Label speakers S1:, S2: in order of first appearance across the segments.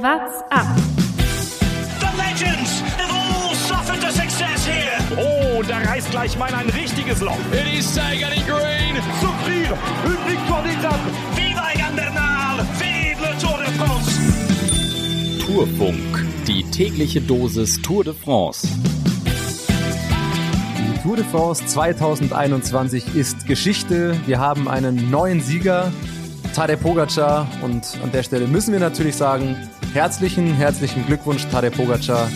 S1: What's up?
S2: The legends have all suffered a success here.
S3: Oh, da reißt gleich mal ein richtiges Loch.
S4: It is Sagan in green.
S3: Souffrir une victoire d'étape.
S2: Viva Egan Bernal! Vive le Tour de France!
S5: Tourfunk, die tägliche Dosis Tour de France.
S6: Die Tour de France 2021 ist Geschichte. Wir haben einen neuen Sieger, Tadej Pogacar. Und an der Stelle müssen wir natürlich sagen, herzlichen, herzlichen Glückwunsch, Tadej Pogacar,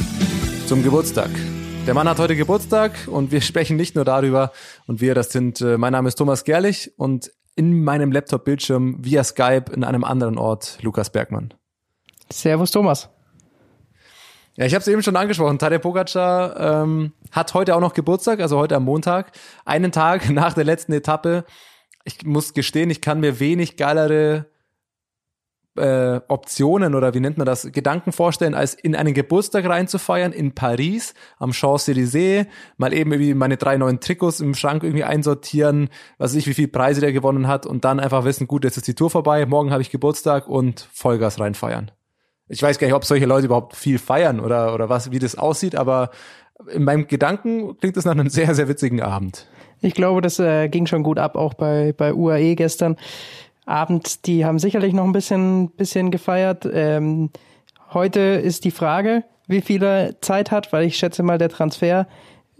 S6: zum Geburtstag. Der Mann hat heute Geburtstag und wir sprechen nicht nur darüber. Und wir, das sind, äh, mein Name ist Thomas Gerlich und in meinem Laptop-Bildschirm via Skype in einem anderen Ort Lukas Bergmann.
S7: Servus Thomas.
S6: Ja, ich habe es eben schon angesprochen. Tadej Pogacar ähm, hat heute auch noch Geburtstag, also heute am Montag, einen Tag nach der letzten Etappe. Ich muss gestehen, ich kann mir wenig geilere äh, Optionen oder wie nennt man das, Gedanken vorstellen, als in einen Geburtstag reinzufeiern in Paris am Champs-Élysées, mal eben irgendwie meine drei neuen Trikots im Schrank irgendwie einsortieren, was weiß ich, wie viele Preise der gewonnen hat und dann einfach wissen, gut, jetzt ist die Tour vorbei, morgen habe ich Geburtstag und Vollgas reinfeiern. Ich weiß gar nicht, ob solche Leute überhaupt viel feiern oder, oder was, wie das aussieht, aber in meinem Gedanken klingt das nach einem sehr, sehr witzigen Abend.
S7: Ich glaube, das äh, ging schon gut ab, auch bei, bei UAE gestern Abend. Die haben sicherlich noch ein bisschen, bisschen gefeiert. Ähm, heute ist die Frage, wie viel er Zeit hat, weil ich schätze mal, der Transfer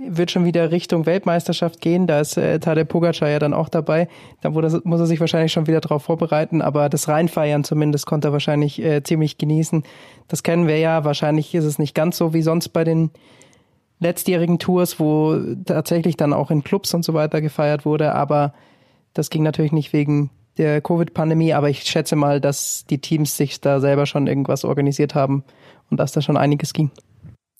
S7: wird schon wieder Richtung Weltmeisterschaft gehen. Da ist äh, Tadej Pogacar ja dann auch dabei. Da muss er sich wahrscheinlich schon wieder darauf vorbereiten. Aber das Reinfeiern zumindest konnte er wahrscheinlich äh, ziemlich genießen. Das kennen wir ja. Wahrscheinlich ist es nicht ganz so wie sonst bei den letztjährigen Tours, wo tatsächlich dann auch in Clubs und so weiter gefeiert wurde. Aber das ging natürlich nicht wegen der Covid-Pandemie. Aber ich schätze mal, dass die Teams sich da selber schon irgendwas organisiert haben und dass da schon einiges ging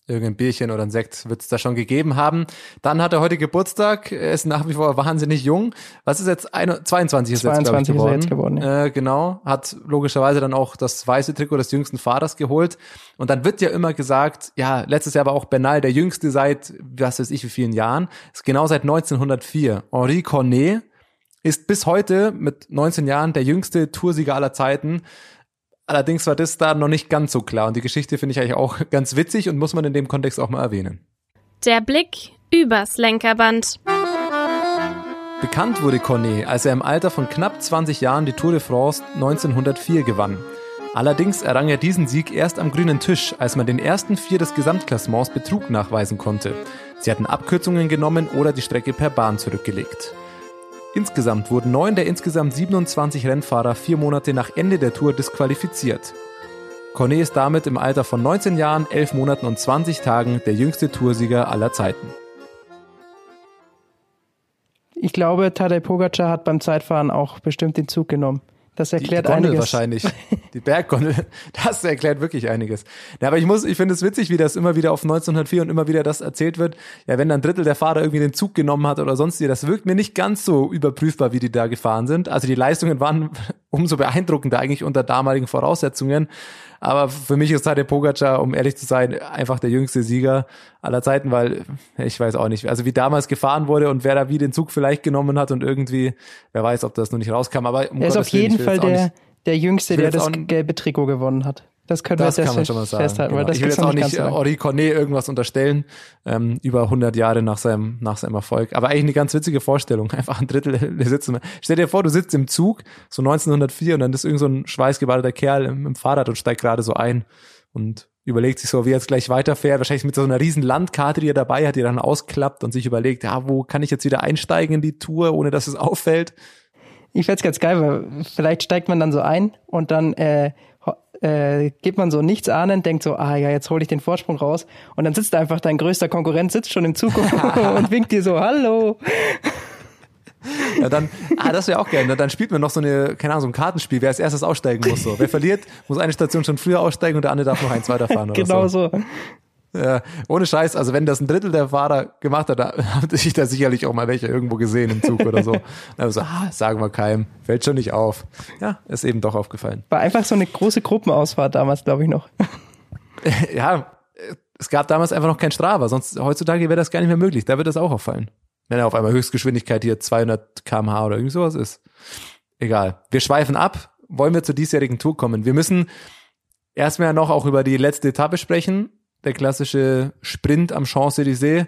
S6: irgendein Bierchen oder ein Sekt wird es da schon gegeben haben. Dann hat er heute Geburtstag, er ist nach wie vor wahnsinnig jung. Was ist jetzt? Ein, 22 ist
S7: 22
S6: jetzt,
S7: geworden. Ist jetzt geworden
S6: ja. äh, genau, hat logischerweise dann auch das weiße Trikot des jüngsten Fahrers geholt. Und dann wird ja immer gesagt, ja, letztes Jahr war auch Bernal der jüngste seit, was weiß ich, wie vielen Jahren. Ist genau seit 1904. Henri Cornet ist bis heute mit 19 Jahren der jüngste Toursieger aller Zeiten. Allerdings war das da noch nicht ganz so klar und die Geschichte finde ich eigentlich auch ganz witzig und muss man in dem Kontext auch mal erwähnen.
S1: Der Blick übers Lenkerband.
S6: Bekannt wurde Cornet, als er im Alter von knapp 20 Jahren die Tour de France 1904 gewann. Allerdings errang er diesen Sieg erst am grünen Tisch, als man den ersten vier des Gesamtklassements Betrug nachweisen konnte. Sie hatten Abkürzungen genommen oder die Strecke per Bahn zurückgelegt. Insgesamt wurden neun der insgesamt 27 Rennfahrer vier Monate nach Ende der Tour disqualifiziert. Cornet ist damit im Alter von 19 Jahren, 11 Monaten und 20 Tagen der jüngste Toursieger aller Zeiten.
S7: Ich glaube, Tadej Pogacar hat beim Zeitfahren auch bestimmt den Zug genommen. Das erklärt
S6: die, die Gondel
S7: einiges.
S6: wahrscheinlich. Die Berggondel. Das erklärt wirklich einiges. Ja, aber ich muss, ich finde es witzig, wie das immer wieder auf 1904 und immer wieder das erzählt wird. Ja, wenn dann ein Drittel der Fahrer irgendwie den Zug genommen hat oder sonst wie, das wirkt mir nicht ganz so überprüfbar, wie die da gefahren sind. Also die Leistungen waren umso beeindruckender eigentlich unter damaligen Voraussetzungen. Aber für mich ist Tadej Pogacar, um ehrlich zu sein, einfach der jüngste Sieger aller Zeiten, weil ich weiß auch nicht, also wie damals gefahren wurde und wer da wie den Zug vielleicht genommen hat und irgendwie, wer weiß, ob das noch nicht rauskam. Aber
S7: um er ist auf jeden Fall der, der Jüngste, der das gelbe Trikot gewonnen hat. Das können
S6: das
S7: wir
S6: kann man schon mal sagen.
S7: festhalten.
S6: Genau. Ich will jetzt auch nicht
S7: äh,
S6: Ori Cornet irgendwas unterstellen, ähm, über 100 Jahre nach seinem, nach seinem Erfolg. Aber eigentlich eine ganz witzige Vorstellung. Einfach ein Drittel der sitzen. Stell dir vor, du sitzt im Zug, so 1904, und dann ist irgend so ein schweißgebadeter Kerl im, im Fahrrad und steigt gerade so ein und überlegt sich so, wie er jetzt gleich weiterfährt. Wahrscheinlich mit so einer riesen Landkarte, die er dabei hat, die er dann ausklappt und sich überlegt, ja, wo kann ich jetzt wieder einsteigen in die Tour, ohne dass es auffällt.
S7: Ich fände ganz geil, weil vielleicht steigt man dann so ein und dann äh, äh, geht man so nichts ahnen, denkt so, ah ja, jetzt hole ich den Vorsprung raus und dann sitzt einfach dein größter Konkurrent, sitzt schon im Zug und winkt dir so, hallo.
S6: Ja, dann, ah, das wäre auch geil. Dann spielt man noch so eine, keine Ahnung, so ein Kartenspiel, wer als erstes aussteigen muss. So. Wer verliert, muss eine Station schon früher aussteigen und der andere darf noch eins weiterfahren. Oder
S7: genau
S6: so.
S7: so.
S6: Ja, ohne Scheiß, also wenn das ein Drittel der Fahrer gemacht hat, da hat sich da sicherlich auch mal welche irgendwo gesehen im Zug oder so. Dann so, ah, sagen wir keinem, fällt schon nicht auf. Ja, ist eben doch aufgefallen.
S7: War einfach so eine große Gruppenausfahrt damals, glaube ich noch.
S6: ja, es gab damals einfach noch kein Strava, sonst heutzutage wäre das gar nicht mehr möglich. Da wird das auch auffallen. Wenn er auf einmal Höchstgeschwindigkeit hier 200 kmh oder irgendwie sowas ist. Egal. Wir schweifen ab. Wollen wir zur diesjährigen Tour kommen? Wir müssen erstmal noch auch über die letzte Etappe sprechen. Der klassische Sprint am Champs-Élysées.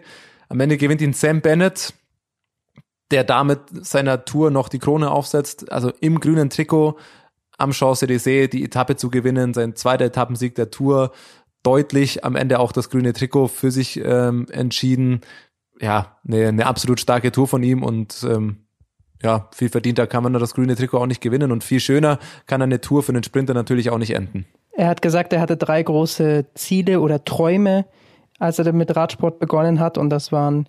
S6: Am Ende gewinnt ihn Sam Bennett, der damit seiner Tour noch die Krone aufsetzt. Also im grünen Trikot am Champs-Élysées die Etappe zu gewinnen, sein zweiter Etappensieg der Tour, deutlich am Ende auch das grüne Trikot für sich ähm, entschieden. Ja, eine, eine absolut starke Tour von ihm und ähm, ja, viel verdienter kann man das grüne Trikot auch nicht gewinnen und viel schöner kann eine Tour für den Sprinter natürlich auch nicht enden.
S7: Er hat gesagt, er hatte drei große Ziele oder Träume, als er mit Radsport begonnen hat. Und das waren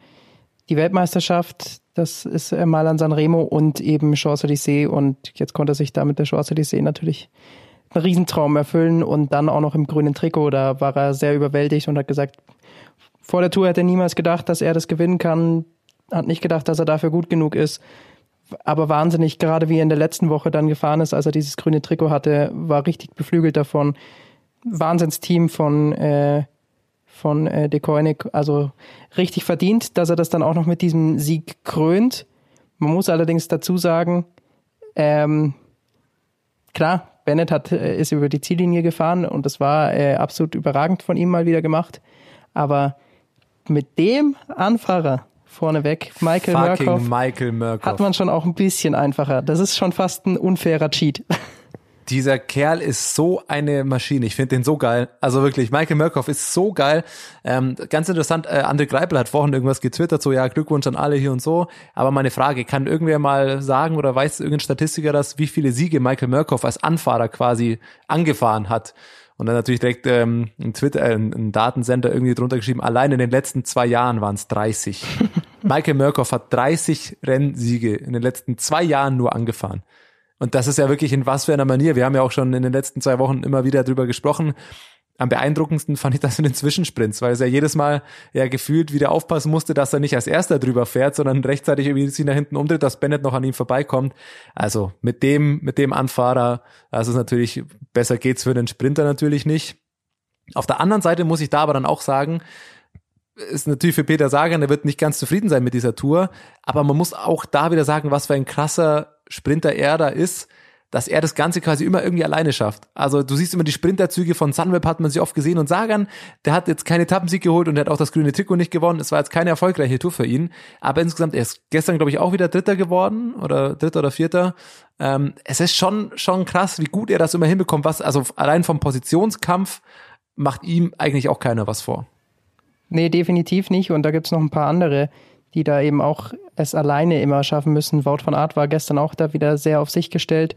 S7: die Weltmeisterschaft, das ist mal an Sanremo und eben Champs-Élysées und jetzt konnte er sich damit der Champs-Élysées natürlich einen Riesentraum erfüllen und dann auch noch im grünen Trikot, da war er sehr überwältigt und hat gesagt, vor der Tour hätte er niemals gedacht, dass er das gewinnen kann, hat nicht gedacht, dass er dafür gut genug ist, aber wahnsinnig, gerade wie er in der letzten Woche dann gefahren ist, als er dieses grüne Trikot hatte, war richtig beflügelt davon. Wahnsinnsteam von äh, von äh, De Koenig, also richtig verdient, dass er das dann auch noch mit diesem Sieg krönt. Man muss allerdings dazu sagen, ähm, klar, Bennett hat, äh, ist über die Ziellinie gefahren und das war äh, absolut überragend von ihm mal wieder gemacht. Aber mit dem Anfahrer vorneweg, Michael Murkoff,
S6: Michael Murkoff,
S7: hat man schon auch ein bisschen einfacher. Das ist schon fast ein unfairer Cheat.
S6: Dieser Kerl ist so eine Maschine. Ich finde den so geil. Also wirklich, Michael Murkoff ist so geil. Ähm, ganz interessant, äh, André Greipel hat vorhin irgendwas getwittert, so ja, Glückwunsch an alle hier und so. Aber meine Frage, kann irgendwer mal sagen oder weiß irgendein Statistiker das, wie viele Siege Michael Murkoff als Anfahrer quasi angefahren hat? Und dann natürlich direkt ähm, ein Twitter, äh, ein Datensender irgendwie drunter geschrieben, allein in den letzten zwei Jahren waren es 30. Michael Murkoff hat 30 Rennsiege in den letzten zwei Jahren nur angefahren. Und das ist ja wirklich in was für einer Manier. Wir haben ja auch schon in den letzten zwei Wochen immer wieder drüber gesprochen. Am beeindruckendsten fand ich das in den Zwischensprints, weil es ja jedes Mal ja gefühlt wieder aufpassen musste, dass er nicht als erster drüber fährt, sondern rechtzeitig irgendwie sich nach hinten umdreht, dass Bennett noch an ihm vorbeikommt. Also mit dem, mit dem Anfahrer, also ist natürlich, besser geht's für den Sprinter natürlich nicht. Auf der anderen Seite muss ich da aber dann auch sagen, ist natürlich für Peter Sagan, der wird nicht ganz zufrieden sein mit dieser Tour, aber man muss auch da wieder sagen, was für ein krasser Sprinter er da ist, dass er das Ganze quasi immer irgendwie alleine schafft. Also du siehst immer die Sprinterzüge von Sunweb hat man sie oft gesehen und Sagan, der hat jetzt keine Etappensieg geholt und der hat auch das grüne Trikot nicht gewonnen. Es war jetzt keine erfolgreiche Tour für ihn, aber insgesamt, er ist gestern glaube ich auch wieder Dritter geworden oder Dritter oder Vierter. Ähm, es ist schon, schon krass, wie gut er das immer hinbekommt, was, also allein vom Positionskampf macht ihm eigentlich auch keiner was vor.
S7: Nee, definitiv nicht und da gibt's noch ein paar andere die da eben auch es alleine immer schaffen müssen. Wout von Art war gestern auch da wieder sehr auf sich gestellt,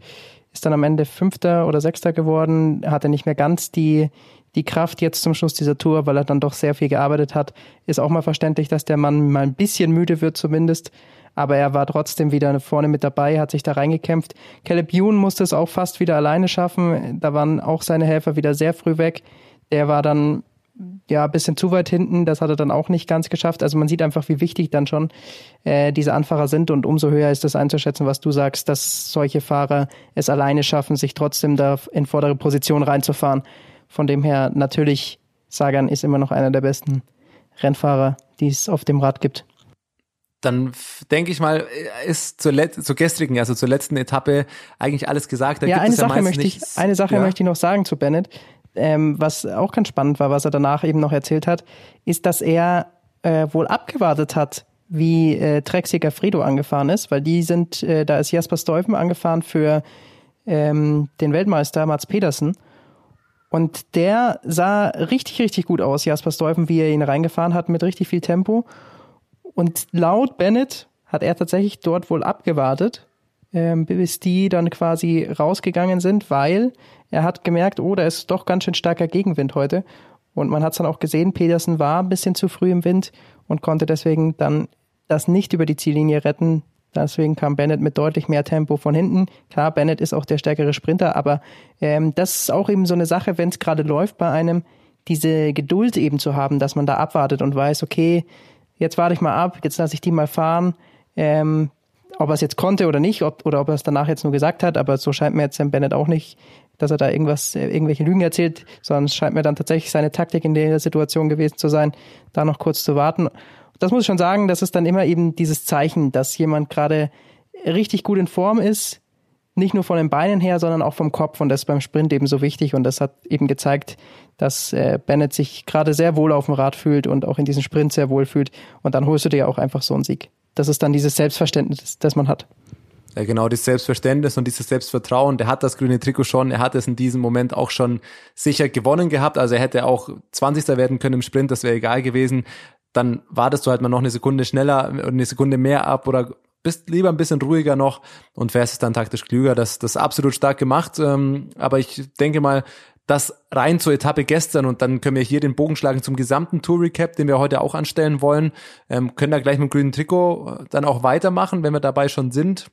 S7: ist dann am Ende Fünfter oder Sechster geworden, hatte nicht mehr ganz die, die Kraft jetzt zum Schluss dieser Tour, weil er dann doch sehr viel gearbeitet hat. Ist auch mal verständlich, dass der Mann mal ein bisschen müde wird zumindest. Aber er war trotzdem wieder vorne mit dabei, hat sich da reingekämpft. Caleb Youn musste es auch fast wieder alleine schaffen. Da waren auch seine Helfer wieder sehr früh weg. Der war dann ja, ein bisschen zu weit hinten. Das hat er dann auch nicht ganz geschafft. Also man sieht einfach, wie wichtig dann schon äh, diese Anfahrer sind und umso höher ist das einzuschätzen, was du sagst, dass solche Fahrer es alleine schaffen, sich trotzdem da in vordere Position reinzufahren. Von dem her natürlich, Sagan ist immer noch einer der besten Rennfahrer, die es auf dem Rad gibt.
S6: Dann denke ich mal, ist zur, Let zur gestrigen, also zur letzten Etappe eigentlich alles gesagt.
S7: Da ja, eine Sache, ja möchte ich, eine Sache ja. möchte ich noch sagen zu Bennett ähm, was auch ganz spannend war, was er danach eben noch erzählt hat, ist, dass er äh, wohl abgewartet hat, wie äh, Trexiger Fredo angefahren ist, weil die sind, äh, da ist Jasper Stuyven angefahren für ähm, den Weltmeister Mats Pedersen. Und der sah richtig, richtig gut aus, Jasper Stuyven, wie er ihn reingefahren hat, mit richtig viel Tempo. Und laut Bennett hat er tatsächlich dort wohl abgewartet, ähm, bis die dann quasi rausgegangen sind, weil er hat gemerkt, oh, da ist doch ganz schön starker Gegenwind heute. Und man hat es dann auch gesehen, Pedersen war ein bisschen zu früh im Wind und konnte deswegen dann das nicht über die Ziellinie retten. Deswegen kam Bennett mit deutlich mehr Tempo von hinten. Klar, Bennett ist auch der stärkere Sprinter, aber ähm, das ist auch eben so eine Sache, wenn es gerade läuft bei einem, diese Geduld eben zu haben, dass man da abwartet und weiß, okay, jetzt warte ich mal ab, jetzt lasse ich die mal fahren. Ähm, ob er es jetzt konnte oder nicht, ob, oder ob er es danach jetzt nur gesagt hat, aber so scheint mir jetzt Sam Bennett auch nicht, dass er da irgendwas, äh, irgendwelche Lügen erzählt, sondern es scheint mir dann tatsächlich seine Taktik in der Situation gewesen zu sein, da noch kurz zu warten. Das muss ich schon sagen, das ist dann immer eben dieses Zeichen, dass jemand gerade richtig gut in Form ist, nicht nur von den Beinen her, sondern auch vom Kopf und das ist beim Sprint eben so wichtig und das hat eben gezeigt, dass äh, Bennett sich gerade sehr wohl auf dem Rad fühlt und auch in diesem Sprint sehr wohl fühlt und dann holst du dir auch einfach so einen Sieg. Das ist dann dieses Selbstverständnis, das man hat.
S6: Ja, genau, das Selbstverständnis und dieses Selbstvertrauen, der hat das grüne Trikot schon, er hat es in diesem Moment auch schon sicher gewonnen gehabt, also er hätte auch 20. werden können im Sprint, das wäre egal gewesen. Dann wartest du halt mal noch eine Sekunde schneller, eine Sekunde mehr ab oder bist lieber ein bisschen ruhiger noch und fährst es dann taktisch klüger. Das, das absolut stark gemacht. Ähm, aber ich denke mal, das rein zur Etappe gestern und dann können wir hier den Bogen schlagen zum gesamten Tour Recap, den wir heute auch anstellen wollen. Ähm, können da gleich mit dem grünen Trikot äh, dann auch weitermachen, wenn wir dabei schon sind.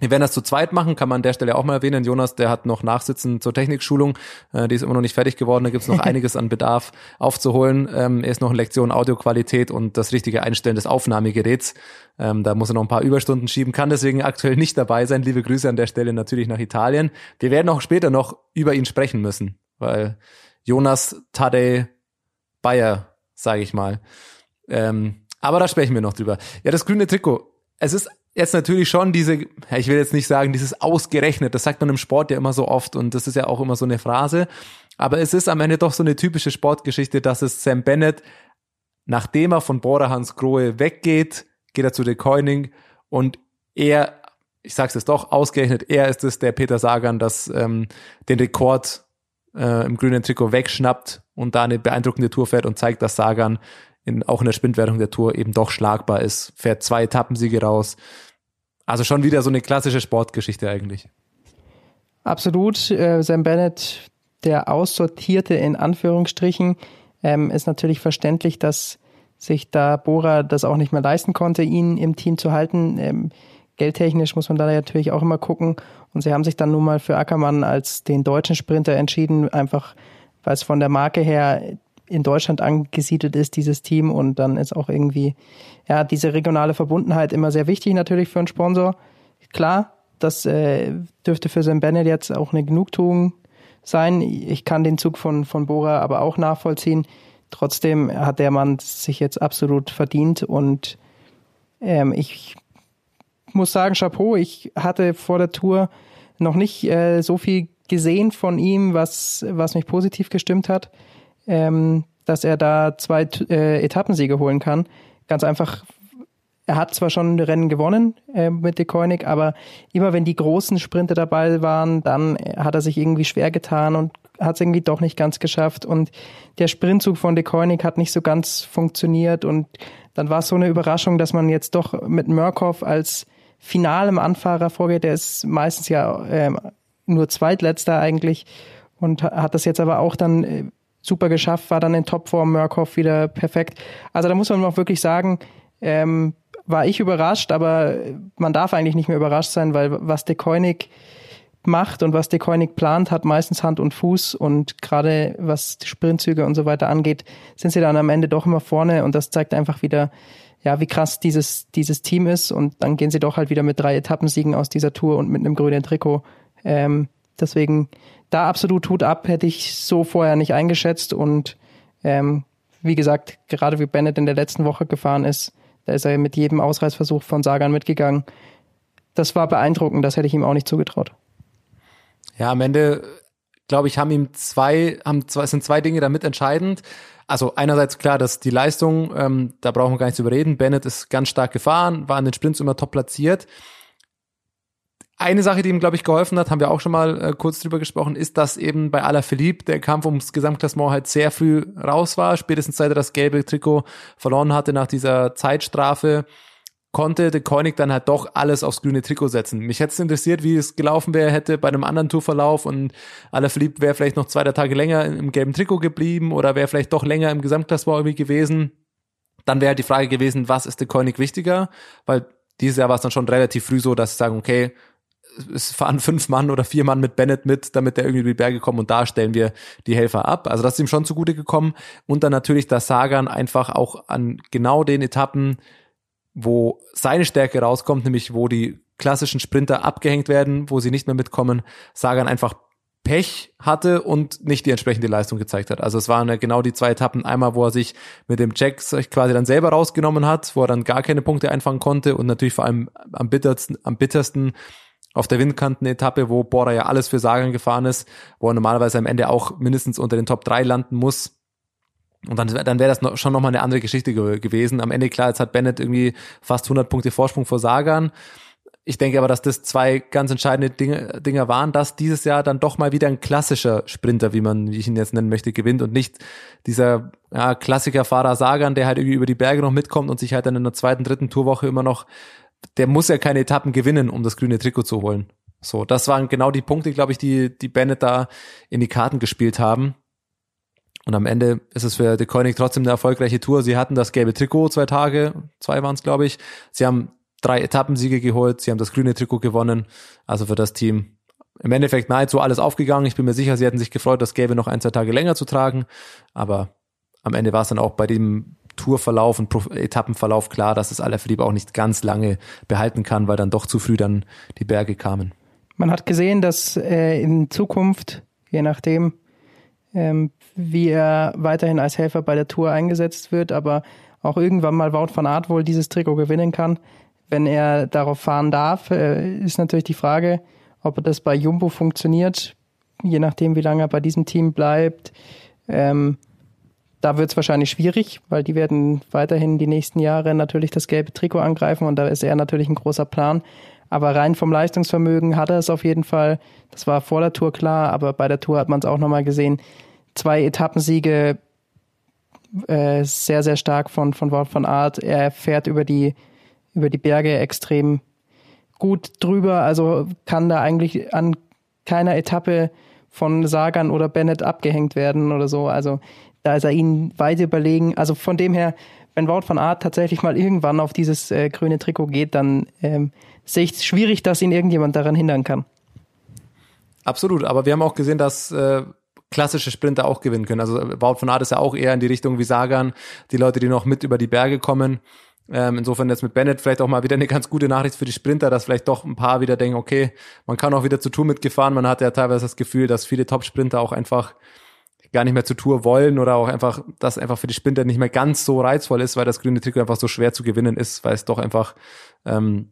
S6: Wir werden das zu zweit machen, kann man an der Stelle auch mal erwähnen. Jonas, der hat noch Nachsitzen zur Technikschulung, äh, die ist immer noch nicht fertig geworden, da gibt's noch einiges an Bedarf aufzuholen. Ähm, er ist noch in Lektion Audioqualität und das richtige Einstellen des Aufnahmegeräts. Ähm, da muss er noch ein paar Überstunden schieben, kann deswegen aktuell nicht dabei sein. Liebe Grüße an der Stelle natürlich nach Italien. Wir werden auch später noch über ihn sprechen müssen, weil Jonas Tadej Bayer, sage ich mal. Ähm, aber da sprechen wir noch drüber. Ja, das grüne Trikot. Es ist jetzt natürlich schon diese, ich will jetzt nicht sagen, dieses ausgerechnet, das sagt man im Sport ja immer so oft und das ist ja auch immer so eine Phrase, aber es ist am Ende doch so eine typische Sportgeschichte, dass es Sam Bennett, nachdem er von Bora Hans Grohe weggeht, geht er zu De Koenig und er, ich sag's jetzt doch, ausgerechnet, er ist es, der Peter Sagan, das ähm, den Rekord äh, im grünen Trikot wegschnappt und da eine beeindruckende Tour fährt und zeigt, dass Sagan in, auch in der Sprintwertung der Tour eben doch schlagbar ist, fährt zwei Etappensiege raus. Also schon wieder so eine klassische Sportgeschichte eigentlich.
S7: Absolut. Äh, Sam Bennett, der Aussortierte in Anführungsstrichen, ähm, ist natürlich verständlich, dass sich da Bora das auch nicht mehr leisten konnte, ihn im Team zu halten. Ähm, geldtechnisch muss man da natürlich auch immer gucken. Und sie haben sich dann nun mal für Ackermann als den deutschen Sprinter entschieden, einfach weil es von der Marke her in Deutschland angesiedelt ist, dieses Team. Und dann ist auch irgendwie, ja, diese regionale Verbundenheit immer sehr wichtig natürlich für einen Sponsor. Klar, das äh, dürfte für Sam Bennett jetzt auch eine Genugtuung sein. Ich kann den Zug von, von Bora aber auch nachvollziehen. Trotzdem hat der Mann sich jetzt absolut verdient und ähm, ich muss sagen, Chapeau, ich hatte vor der Tour noch nicht äh, so viel gesehen von ihm, was, was mich positiv gestimmt hat ähm, dass er da zwei äh, Etappensiege holen kann. Ganz einfach, er hat zwar schon Rennen gewonnen äh, mit De Koenig, aber immer wenn die großen Sprinte dabei waren, dann hat er sich irgendwie schwer getan und hat es irgendwie doch nicht ganz geschafft. Und der Sprintzug von De Koenig hat nicht so ganz funktioniert. Und dann war es so eine Überraschung, dass man jetzt doch mit Murkoff als finalem Anfahrer vorgeht. Der ist meistens ja äh, nur Zweitletzter eigentlich und hat das jetzt aber auch dann äh, super geschafft, war dann in Topform, Murkoff wieder perfekt. Also da muss man auch wirklich sagen, ähm, war ich überrascht, aber man darf eigentlich nicht mehr überrascht sein, weil was De Koenig macht und was De Koenig plant, hat meistens Hand und Fuß und gerade was die Sprintzüge und so weiter angeht, sind sie dann am Ende doch immer vorne und das zeigt einfach wieder, ja, wie krass dieses, dieses Team ist und dann gehen sie doch halt wieder mit drei Etappensiegen aus dieser Tour und mit einem grünen Trikot. Ähm, deswegen da absolut Hut ab, hätte ich so vorher nicht eingeschätzt. Und ähm, wie gesagt, gerade wie Bennett in der letzten Woche gefahren ist, da ist er mit jedem Ausreißversuch von Sagan mitgegangen. Das war beeindruckend, das hätte ich ihm auch nicht zugetraut.
S6: Ja, am Ende, glaube ich, haben ihm zwei, haben zwei, sind zwei Dinge damit entscheidend. Also einerseits klar, dass die Leistung, ähm, da brauchen wir gar nicht zu überreden. Bennett ist ganz stark gefahren, war in den Sprints immer top platziert. Eine Sache, die ihm, glaube ich, geholfen hat, haben wir auch schon mal äh, kurz drüber gesprochen, ist, dass eben bei Alaphilippe der Kampf ums Gesamtklassement halt sehr früh raus war. Spätestens seit er das gelbe Trikot verloren hatte nach dieser Zeitstrafe, konnte der Koenig dann halt doch alles aufs grüne Trikot setzen. Mich hätte es interessiert, wie es gelaufen wäre, hätte bei einem anderen Tourverlauf und Alaphilippe wäre vielleicht noch zwei, drei Tage länger im gelben Trikot geblieben oder wäre vielleicht doch länger im Gesamtklassement irgendwie gewesen. Dann wäre halt die Frage gewesen, was ist der Koenig wichtiger? Weil dieses Jahr war es dann schon relativ früh so, dass sie sagen, okay, es fahren fünf Mann oder vier Mann mit Bennett mit, damit der irgendwie die Berge kommt und da stellen wir die Helfer ab. Also das ist ihm schon zugute gekommen. Und dann natürlich, dass Sagan einfach auch an genau den Etappen, wo seine Stärke rauskommt, nämlich wo die klassischen Sprinter abgehängt werden, wo sie nicht mehr mitkommen, Sagan einfach Pech hatte und nicht die entsprechende Leistung gezeigt hat. Also es waren ja genau die zwei Etappen. Einmal, wo er sich mit dem Jack quasi dann selber rausgenommen hat, wo er dann gar keine Punkte einfangen konnte und natürlich vor allem am bittersten, am bittersten auf der Windkanten-Etappe, wo Bora ja alles für Sagan gefahren ist, wo er normalerweise am Ende auch mindestens unter den Top 3 landen muss. Und dann, dann wäre das noch, schon nochmal eine andere Geschichte ge gewesen. Am Ende, klar, jetzt hat Bennett irgendwie fast 100 Punkte Vorsprung vor Sagan. Ich denke aber, dass das zwei ganz entscheidende Dinge, Dinger waren, dass dieses Jahr dann doch mal wieder ein klassischer Sprinter, wie man, wie ich ihn jetzt nennen möchte, gewinnt und nicht dieser ja, Klassikerfahrer Sagan, der halt irgendwie über die Berge noch mitkommt und sich halt dann in der zweiten, dritten Tourwoche immer noch, der muss ja keine Etappen gewinnen, um das grüne Trikot zu holen. So, das waren genau die Punkte, glaube ich, die, die Bennett da in die Karten gespielt haben. Und am Ende ist es für De Koenig trotzdem eine erfolgreiche Tour. Sie hatten das gelbe Trikot zwei Tage, zwei waren es, glaube ich. Sie haben drei Etappensiege geholt, sie haben das grüne Trikot gewonnen. Also für das Team im Endeffekt nahezu alles aufgegangen. Ich bin mir sicher, sie hätten sich gefreut, das Gelbe noch ein, zwei Tage länger zu tragen. Aber am Ende war es dann auch bei dem Tourverlauf und Etappenverlauf klar, dass es Alaphilippe auch nicht ganz lange behalten kann, weil dann doch zu früh dann die Berge kamen.
S7: Man hat gesehen, dass äh, in Zukunft, je nachdem, ähm, wie er weiterhin als Helfer bei der Tour eingesetzt wird, aber auch irgendwann mal Wout van Aert wohl dieses Trikot gewinnen kann, wenn er darauf fahren darf, äh, ist natürlich die Frage, ob das bei Jumbo funktioniert, je nachdem, wie lange er bei diesem Team bleibt. Ähm, da wird es wahrscheinlich schwierig, weil die werden weiterhin die nächsten Jahre natürlich das gelbe Trikot angreifen und da ist er natürlich ein großer Plan. Aber rein vom Leistungsvermögen hat er es auf jeden Fall. Das war vor der Tour klar, aber bei der Tour hat man es auch nochmal gesehen. Zwei Etappensiege, äh, sehr, sehr stark von, von Wort von Art. Er fährt über die, über die Berge extrem gut drüber, also kann da eigentlich an keiner Etappe von Sagan oder Bennett abgehängt werden oder so. Also da ist er ihnen weit überlegen. Also von dem her, wenn Wout von Art tatsächlich mal irgendwann auf dieses äh, grüne Trikot geht, dann ähm, sehe ich es schwierig, dass ihn irgendjemand daran hindern kann.
S6: Absolut, aber wir haben auch gesehen, dass äh, klassische Sprinter auch gewinnen können. Also Wout von Art ist ja auch eher in die Richtung wie Sagan, die Leute, die noch mit über die Berge kommen. Ähm, insofern jetzt mit Bennett vielleicht auch mal wieder eine ganz gute Nachricht für die Sprinter, dass vielleicht doch ein paar wieder denken, okay, man kann auch wieder zur Tour mitgefahren. Man hat ja teilweise das Gefühl, dass viele Top-Sprinter auch einfach gar nicht mehr zur Tour wollen oder auch einfach, dass einfach für die Sprinter nicht mehr ganz so reizvoll ist, weil das grüne Trikot einfach so schwer zu gewinnen ist, weil es doch einfach ähm,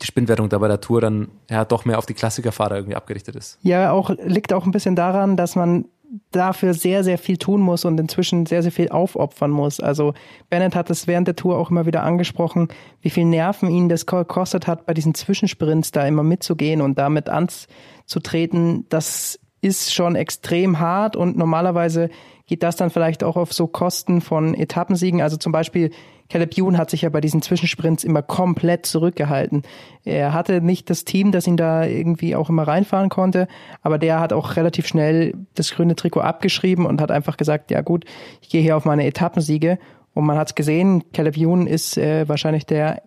S6: die Spinnwertung da bei der Tour dann ja doch mehr auf die Klassikerfahrer irgendwie abgerichtet ist.
S7: Ja, auch liegt auch ein bisschen daran, dass man dafür sehr, sehr viel tun muss und inzwischen sehr, sehr viel aufopfern muss. Also Bennett hat es während der Tour auch immer wieder angesprochen, wie viel Nerven ihn das gekostet hat, bei diesen Zwischensprints da immer mitzugehen und damit anzutreten. Das ist schon extrem hart und normalerweise geht das dann vielleicht auch auf so Kosten von Etappensiegen. Also zum Beispiel Caleb Ewan hat sich ja bei diesen Zwischensprints immer komplett zurückgehalten. Er hatte nicht das Team, das ihn da irgendwie auch immer reinfahren konnte, aber der hat auch relativ schnell das grüne Trikot abgeschrieben und hat einfach gesagt, ja gut, ich gehe hier auf meine Etappensiege. Und man hat es gesehen, Caleb Ewan ist äh, wahrscheinlich der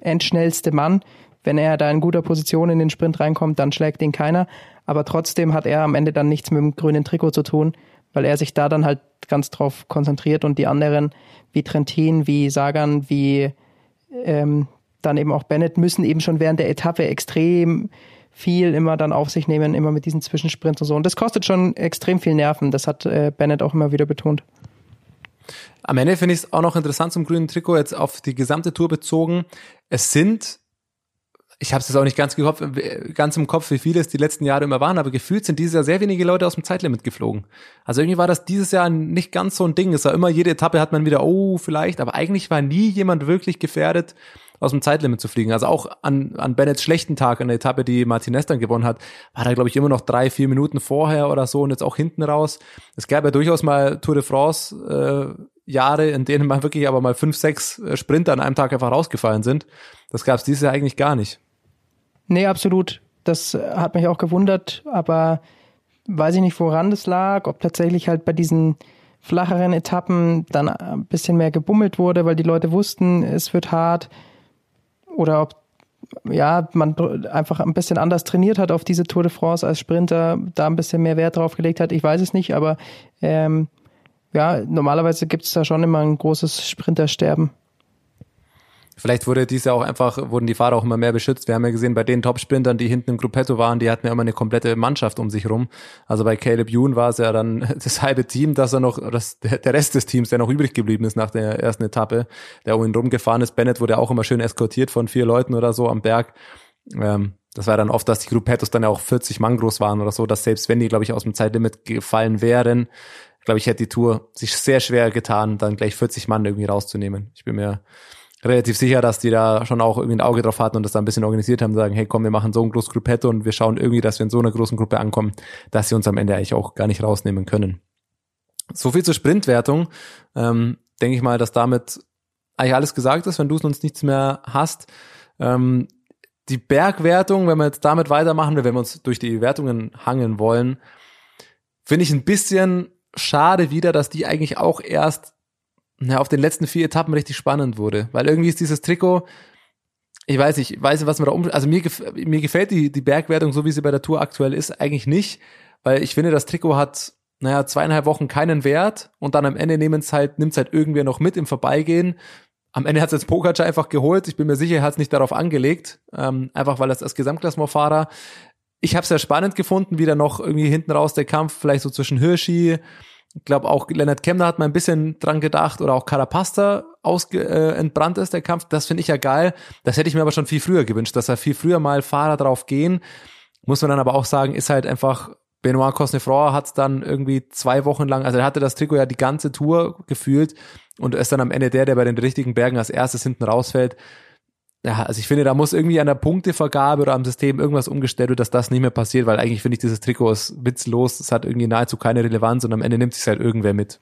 S7: endschnellste Mann. Wenn er da in guter Position in den Sprint reinkommt, dann schlägt ihn keiner. Aber trotzdem hat er am Ende dann nichts mit dem grünen Trikot zu tun, weil er sich da dann halt ganz drauf konzentriert und die anderen wie Trentin, wie Sagan, wie ähm, dann eben auch Bennett müssen eben schon während der Etappe extrem viel immer dann auf sich nehmen, immer mit diesen Zwischensprints und so. Und das kostet schon extrem viel Nerven. Das hat äh, Bennett auch immer wieder betont.
S6: Am Ende finde ich es auch noch interessant zum grünen Trikot jetzt auf die gesamte Tour bezogen. Es sind ich habe es jetzt auch nicht ganz, gekopf, ganz im Kopf, wie viele es die letzten Jahre immer waren, aber gefühlt sind dieses Jahr sehr wenige Leute aus dem Zeitlimit geflogen. Also irgendwie war das dieses Jahr nicht ganz so ein Ding. Es war immer, jede Etappe hat man wieder, oh, vielleicht, aber eigentlich war nie jemand wirklich gefährdet, aus dem Zeitlimit zu fliegen. Also auch an, an Bennetts schlechten Tag, an der Etappe, die Martinez dann gewonnen hat, war da, glaube ich, immer noch drei, vier Minuten vorher oder so und jetzt auch hinten raus. Es gab ja durchaus mal Tour de France äh, Jahre, in denen man wirklich aber mal fünf, sechs äh, Sprinter an einem Tag einfach rausgefallen sind. Das gab es dieses Jahr eigentlich gar nicht.
S7: Nee, absolut. Das hat mich auch gewundert, aber weiß ich nicht, woran das lag, ob tatsächlich halt bei diesen flacheren Etappen dann ein bisschen mehr gebummelt wurde, weil die Leute wussten, es wird hart oder ob ja, man einfach ein bisschen anders trainiert hat auf diese Tour de France als Sprinter, da ein bisschen mehr Wert drauf gelegt hat. Ich weiß es nicht, aber ähm, ja, normalerweise gibt es da schon immer ein großes Sprintersterben.
S6: Vielleicht wurde dies ja auch einfach, wurden die Fahrer auch immer mehr beschützt. Wir haben ja gesehen, bei den Top-Sprintern, die hinten im Gruppetto waren, die hatten ja immer eine komplette Mannschaft um sich rum. Also bei Caleb Ewan war es ja dann das halbe Team, dass er noch, das, der Rest des Teams, der noch übrig geblieben ist nach der ersten Etappe, der um ihn rumgefahren ist. Bennett wurde auch immer schön eskortiert von vier Leuten oder so am Berg. Ähm, das war dann oft, dass die Gruppettos dann ja auch 40 Mann groß waren oder so, dass selbst wenn die, glaube ich, aus dem Zeitlimit gefallen wären, glaube ich, hätte die Tour sich sehr schwer getan, dann gleich 40 Mann irgendwie rauszunehmen. Ich bin mir relativ sicher, dass die da schon auch irgendwie ein Auge drauf hatten und das da ein bisschen organisiert haben, sagen, hey komm, wir machen so ein großes Gruppetto und wir schauen irgendwie, dass wir in so einer großen Gruppe ankommen, dass sie uns am Ende eigentlich auch gar nicht rausnehmen können. So viel zur Sprintwertung. Ähm, Denke ich mal, dass damit eigentlich alles gesagt ist, wenn du sonst nichts mehr hast. Ähm, die Bergwertung, wenn wir jetzt damit weitermachen, wenn wir uns durch die Wertungen hangeln wollen, finde ich ein bisschen schade wieder, dass die eigentlich auch erst na, auf den letzten vier Etappen richtig spannend wurde. Weil irgendwie ist dieses Trikot, ich weiß nicht, ich weiß was man da um, also mir, gef mir gefällt die, die Bergwertung, so wie sie bei der Tour aktuell ist, eigentlich nicht, weil ich finde, das Trikot hat, naja, zweieinhalb Wochen keinen Wert und dann am Ende nehmen es halt, nimmt es halt irgendwer noch mit im Vorbeigehen. Am Ende hat es jetzt Pogacar einfach geholt. Ich bin mir sicher, er hat es nicht darauf angelegt, ähm, einfach weil er als Gesamtklassementfahrer. Ich habe es sehr spannend gefunden, wie da noch irgendwie hinten raus der Kampf, vielleicht so zwischen Hirschi, ich glaube auch Leonard Kemner hat mal ein bisschen dran gedacht oder auch Carapasta ausge, äh, entbrannt ist, der Kampf. Das finde ich ja geil. Das hätte ich mir aber schon viel früher gewünscht, dass er viel früher mal Fahrer drauf gehen. Muss man dann aber auch sagen, ist halt einfach, Benoit Cosnefroy hat dann irgendwie zwei Wochen lang, also er hatte das Trikot ja die ganze Tour gefühlt und ist dann am Ende der, der bei den richtigen Bergen als erstes hinten rausfällt ja, also ich finde, da muss irgendwie an der Punktevergabe oder am System irgendwas umgestellt werden, dass das nicht mehr passiert, weil eigentlich finde ich, dieses Trikot ist witzlos, es hat irgendwie nahezu keine Relevanz und am Ende nimmt sich halt irgendwer mit.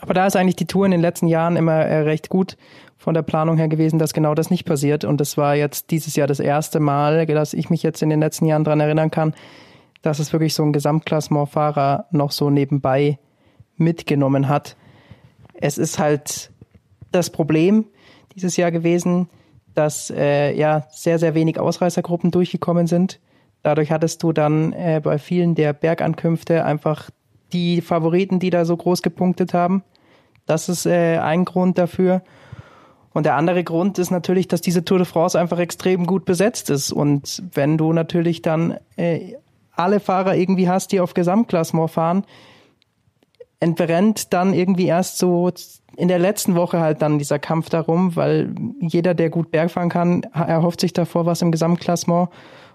S7: Aber da ist eigentlich die Tour in den letzten Jahren immer äh, recht gut von der Planung her gewesen, dass genau das nicht passiert. Und das war jetzt dieses Jahr das erste Mal, dass ich mich jetzt in den letzten Jahren dran erinnern kann, dass es wirklich so ein Gesamtklassementfahrer noch so nebenbei mitgenommen hat. Es ist halt das Problem dieses Jahr gewesen, dass äh, ja sehr, sehr wenig Ausreißergruppen durchgekommen sind. Dadurch hattest du dann äh, bei vielen der Bergankünfte einfach die Favoriten, die da so groß gepunktet haben. Das ist äh, ein Grund dafür. Und der andere Grund ist natürlich, dass diese Tour de France einfach extrem gut besetzt ist. Und wenn du natürlich dann äh, alle Fahrer irgendwie hast, die auf Gesamtklassement fahren, entbrennt dann irgendwie erst so in der letzten Woche halt dann dieser Kampf darum, weil jeder, der gut Berg fahren kann, erhofft sich davor was im Gesamtklassement.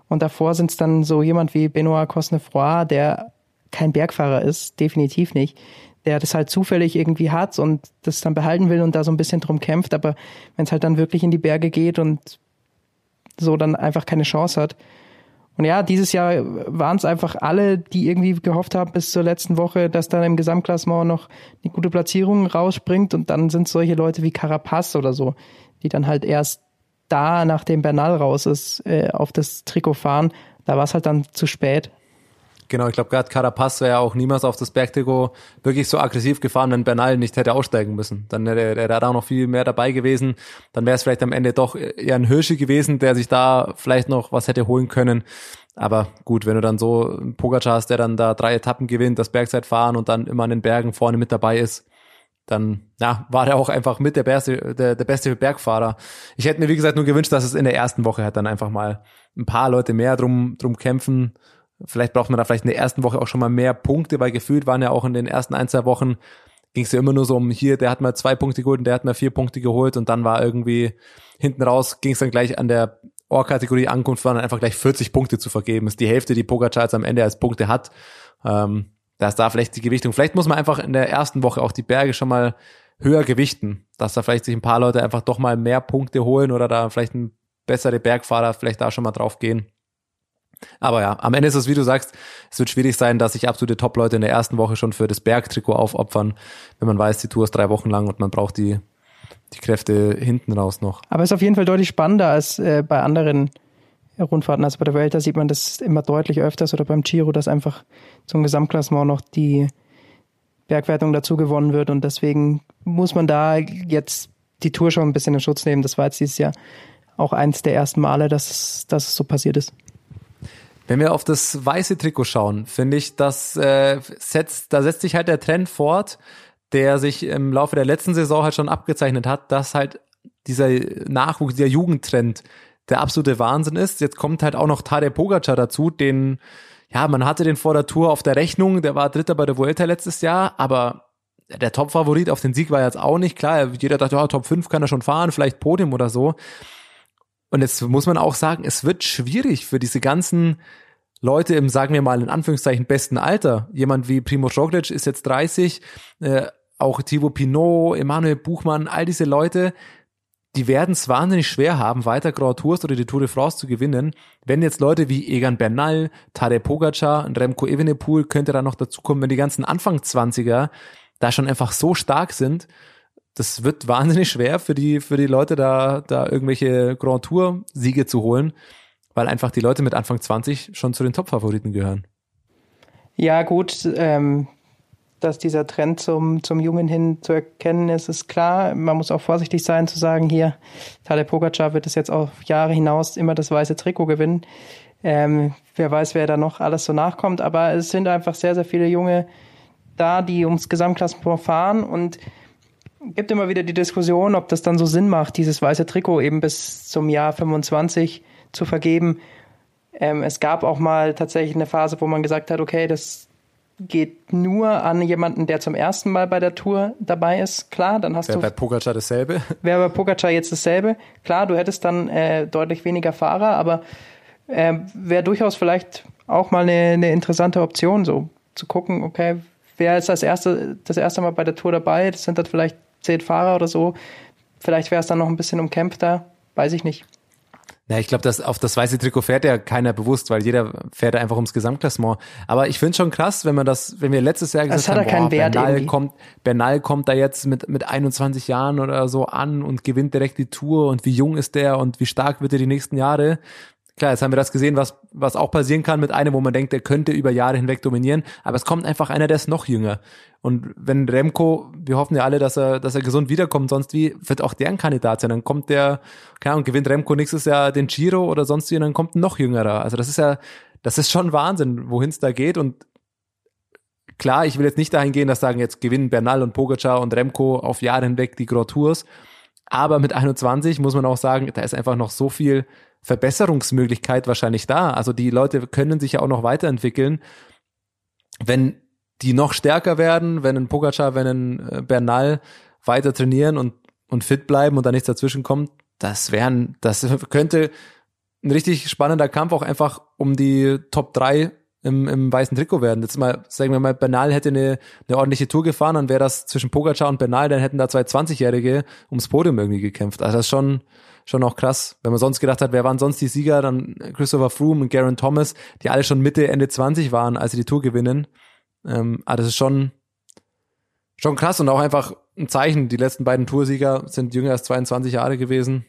S7: Und davor sind es dann so jemand wie Benoit Cosnefroy, der kein Bergfahrer ist, definitiv nicht, der das halt zufällig irgendwie hat und das dann behalten will und da so ein bisschen drum kämpft. Aber wenn es halt dann wirklich in die Berge geht und so dann einfach keine Chance hat, und ja, dieses Jahr waren es einfach alle, die irgendwie gehofft haben bis zur letzten Woche, dass dann im Gesamtklassement noch eine gute Platzierung rausspringt. Und dann sind solche Leute wie Carapaz oder so, die dann halt erst da, nachdem Bernal raus ist, äh, auf das Trikot fahren. Da war es halt dann zu spät.
S6: Genau, ich glaube, gerade Carapaz wäre ja auch niemals auf das Bergtrikot wirklich so aggressiv gefahren, wenn Bernal nicht hätte aussteigen müssen. Dann wäre er da noch viel mehr dabei gewesen. Dann wäre es vielleicht am Ende doch eher ein Hirschi gewesen, der sich da vielleicht noch was hätte holen können. Aber gut, wenn du dann so Pogacar hast, der dann da drei Etappen gewinnt, das Bergzeitfahren und dann immer an den Bergen vorne mit dabei ist, dann ja, war der auch einfach mit der beste, der, der beste Bergfahrer. Ich hätte mir, wie gesagt, nur gewünscht, dass es in der ersten Woche halt dann einfach mal ein paar Leute mehr drum, drum kämpfen Vielleicht braucht man da vielleicht in der ersten Woche auch schon mal mehr Punkte, weil gefühlt waren ja auch in den ersten ein, zwei Wochen ging es ja immer nur so um hier, der hat mal zwei Punkte geholt und der hat mal vier Punkte geholt und dann war irgendwie hinten raus, ging es dann gleich an der Ohr-Kategorie Ankunft, waren dann einfach gleich 40 Punkte zu vergeben. Das ist die Hälfte, die Pogacar jetzt am Ende als Punkte hat. Ähm, da ist da vielleicht die Gewichtung. Vielleicht muss man einfach in der ersten Woche auch die Berge schon mal höher gewichten, dass da vielleicht sich ein paar Leute einfach doch mal mehr Punkte holen oder da vielleicht ein bessere Bergfahrer vielleicht da schon mal drauf gehen. Aber ja, am Ende ist es, wie du sagst, es wird schwierig sein, dass sich absolute Top-Leute in der ersten Woche schon für das Bergtrikot aufopfern, wenn man weiß, die Tour ist drei Wochen lang und man braucht die, die Kräfte hinten raus noch.
S7: Aber es ist auf jeden Fall deutlich spannender als äh, bei anderen Rundfahrten. Also bei der Welt, da sieht man das immer deutlich öfters oder beim Giro, dass einfach zum Gesamtklassement noch die Bergwertung dazu gewonnen wird und deswegen muss man da jetzt die Tour schon ein bisschen in Schutz nehmen. Das war jetzt dieses Jahr auch eins der ersten Male, dass, dass es so passiert ist.
S6: Wenn wir auf das weiße Trikot schauen, finde ich, das äh, setzt, da setzt sich halt der Trend fort, der sich im Laufe der letzten Saison halt schon abgezeichnet hat, dass halt dieser Nachwuchs, dieser Jugendtrend der absolute Wahnsinn ist. Jetzt kommt halt auch noch Tadej Pogacar dazu, den, ja, man hatte den vor der Tour auf der Rechnung, der war Dritter bei der Vuelta letztes Jahr, aber der Top-Favorit auf den Sieg war jetzt auch nicht klar. Jeder dachte, ja, Top 5 kann er schon fahren, vielleicht Podium oder so. Und jetzt muss man auch sagen, es wird schwierig für diese ganzen Leute im, sagen wir mal, in Anführungszeichen besten Alter. Jemand wie Primo Roglic ist jetzt 30, äh, auch Thibaut Pinot, Emanuel Buchmann, all diese Leute, die werden es wahnsinnig schwer haben, weiter Grand Tours oder die Tour de France zu gewinnen. Wenn jetzt Leute wie Egan Bernal, Tadej Pogacar und Remco Evenepoel könnte da noch dazukommen, wenn die ganzen Anfang 20er da schon einfach so stark sind, das wird wahnsinnig schwer für die, für die Leute da, da irgendwelche Grand Tour Siege zu holen, weil einfach die Leute mit Anfang 20 schon zu den Top-Favoriten gehören.
S7: Ja, gut, ähm, dass dieser Trend zum, zum Jungen hin zu erkennen ist, ist klar. Man muss auch vorsichtig sein zu sagen, hier, Tadej Pogacar wird es jetzt auf Jahre hinaus immer das weiße Trikot gewinnen. Ähm, wer weiß, wer da noch alles so nachkommt, aber es sind einfach sehr, sehr viele Junge da, die ums Gesamtklassenpunkt fahren und gibt immer wieder die Diskussion, ob das dann so Sinn macht, dieses weiße Trikot eben bis zum Jahr 25 zu vergeben. Ähm, es gab auch mal tatsächlich eine Phase, wo man gesagt hat, okay, das geht nur an jemanden, der zum ersten Mal bei der Tour dabei ist. Klar, dann hast
S6: Wäre
S7: du.
S6: bei Pogacar dasselbe?
S7: Wäre bei Pogacar jetzt dasselbe. Klar, du hättest dann äh, deutlich weniger Fahrer, aber äh, wäre durchaus vielleicht auch mal eine, eine interessante Option, so zu gucken, okay, wer ist das erste, das erste Mal bei der Tour dabei? Das sind dann vielleicht zehn Fahrer oder so. Vielleicht wäre es dann noch ein bisschen umkämpfter, weiß ich nicht.
S6: Ja, ich glaube, dass auf das weiße Trikot fährt ja keiner bewusst, weil jeder fährt einfach ums Gesamtklassement. Aber ich finde schon krass, wenn man das, wenn wir letztes Jahr gesagt
S7: Das hat
S6: haben,
S7: keinen Wert
S6: Bernal
S7: irgendwie.
S6: kommt, Bernal kommt da jetzt mit mit 21 Jahren oder so an und gewinnt direkt die Tour und wie jung ist der und wie stark wird er die nächsten Jahre. Klar, jetzt haben wir das gesehen, was, was auch passieren kann mit einem, wo man denkt, der könnte über Jahre hinweg dominieren, aber es kommt einfach einer, der ist noch jünger. Und wenn Remco, wir hoffen ja alle, dass er, dass er gesund wiederkommt, sonst wie, wird auch der ein Kandidat sein. Dann kommt der, keine Ahnung, gewinnt Remco nächstes Jahr den Giro oder sonst wie, und dann kommt ein noch jüngerer. Also das ist ja, das ist schon Wahnsinn, wohin es da geht. Und klar, ich will jetzt nicht dahin gehen, dass sagen, jetzt gewinnen Bernal und Pogacar und Remco auf Jahre hinweg die Grand Tours. Aber mit 21 muss man auch sagen, da ist einfach noch so viel Verbesserungsmöglichkeit wahrscheinlich da. Also die Leute können sich ja auch noch weiterentwickeln. Wenn die noch stärker werden, wenn ein Pogacar, wenn ein äh, Bernal weiter trainieren und, und fit bleiben und da nichts dazwischen kommt, das wären, das könnte ein richtig spannender Kampf auch einfach um die Top 3 im, im weißen Trikot werden. Jetzt mal, sagen wir mal, Bernal hätte eine, eine ordentliche Tour gefahren, dann wäre das zwischen Pogacar und Bernal, dann hätten da zwei 20-Jährige ums Podium irgendwie gekämpft. Also das ist schon, schon auch krass. Wenn man sonst gedacht hat, wer waren sonst die Sieger, dann Christopher Froome und Garen Thomas, die alle schon Mitte, Ende 20 waren, als sie die Tour gewinnen. Ähm, aber das ist schon, schon krass und auch einfach ein Zeichen. Die letzten beiden Toursieger sind jünger als 22 Jahre gewesen.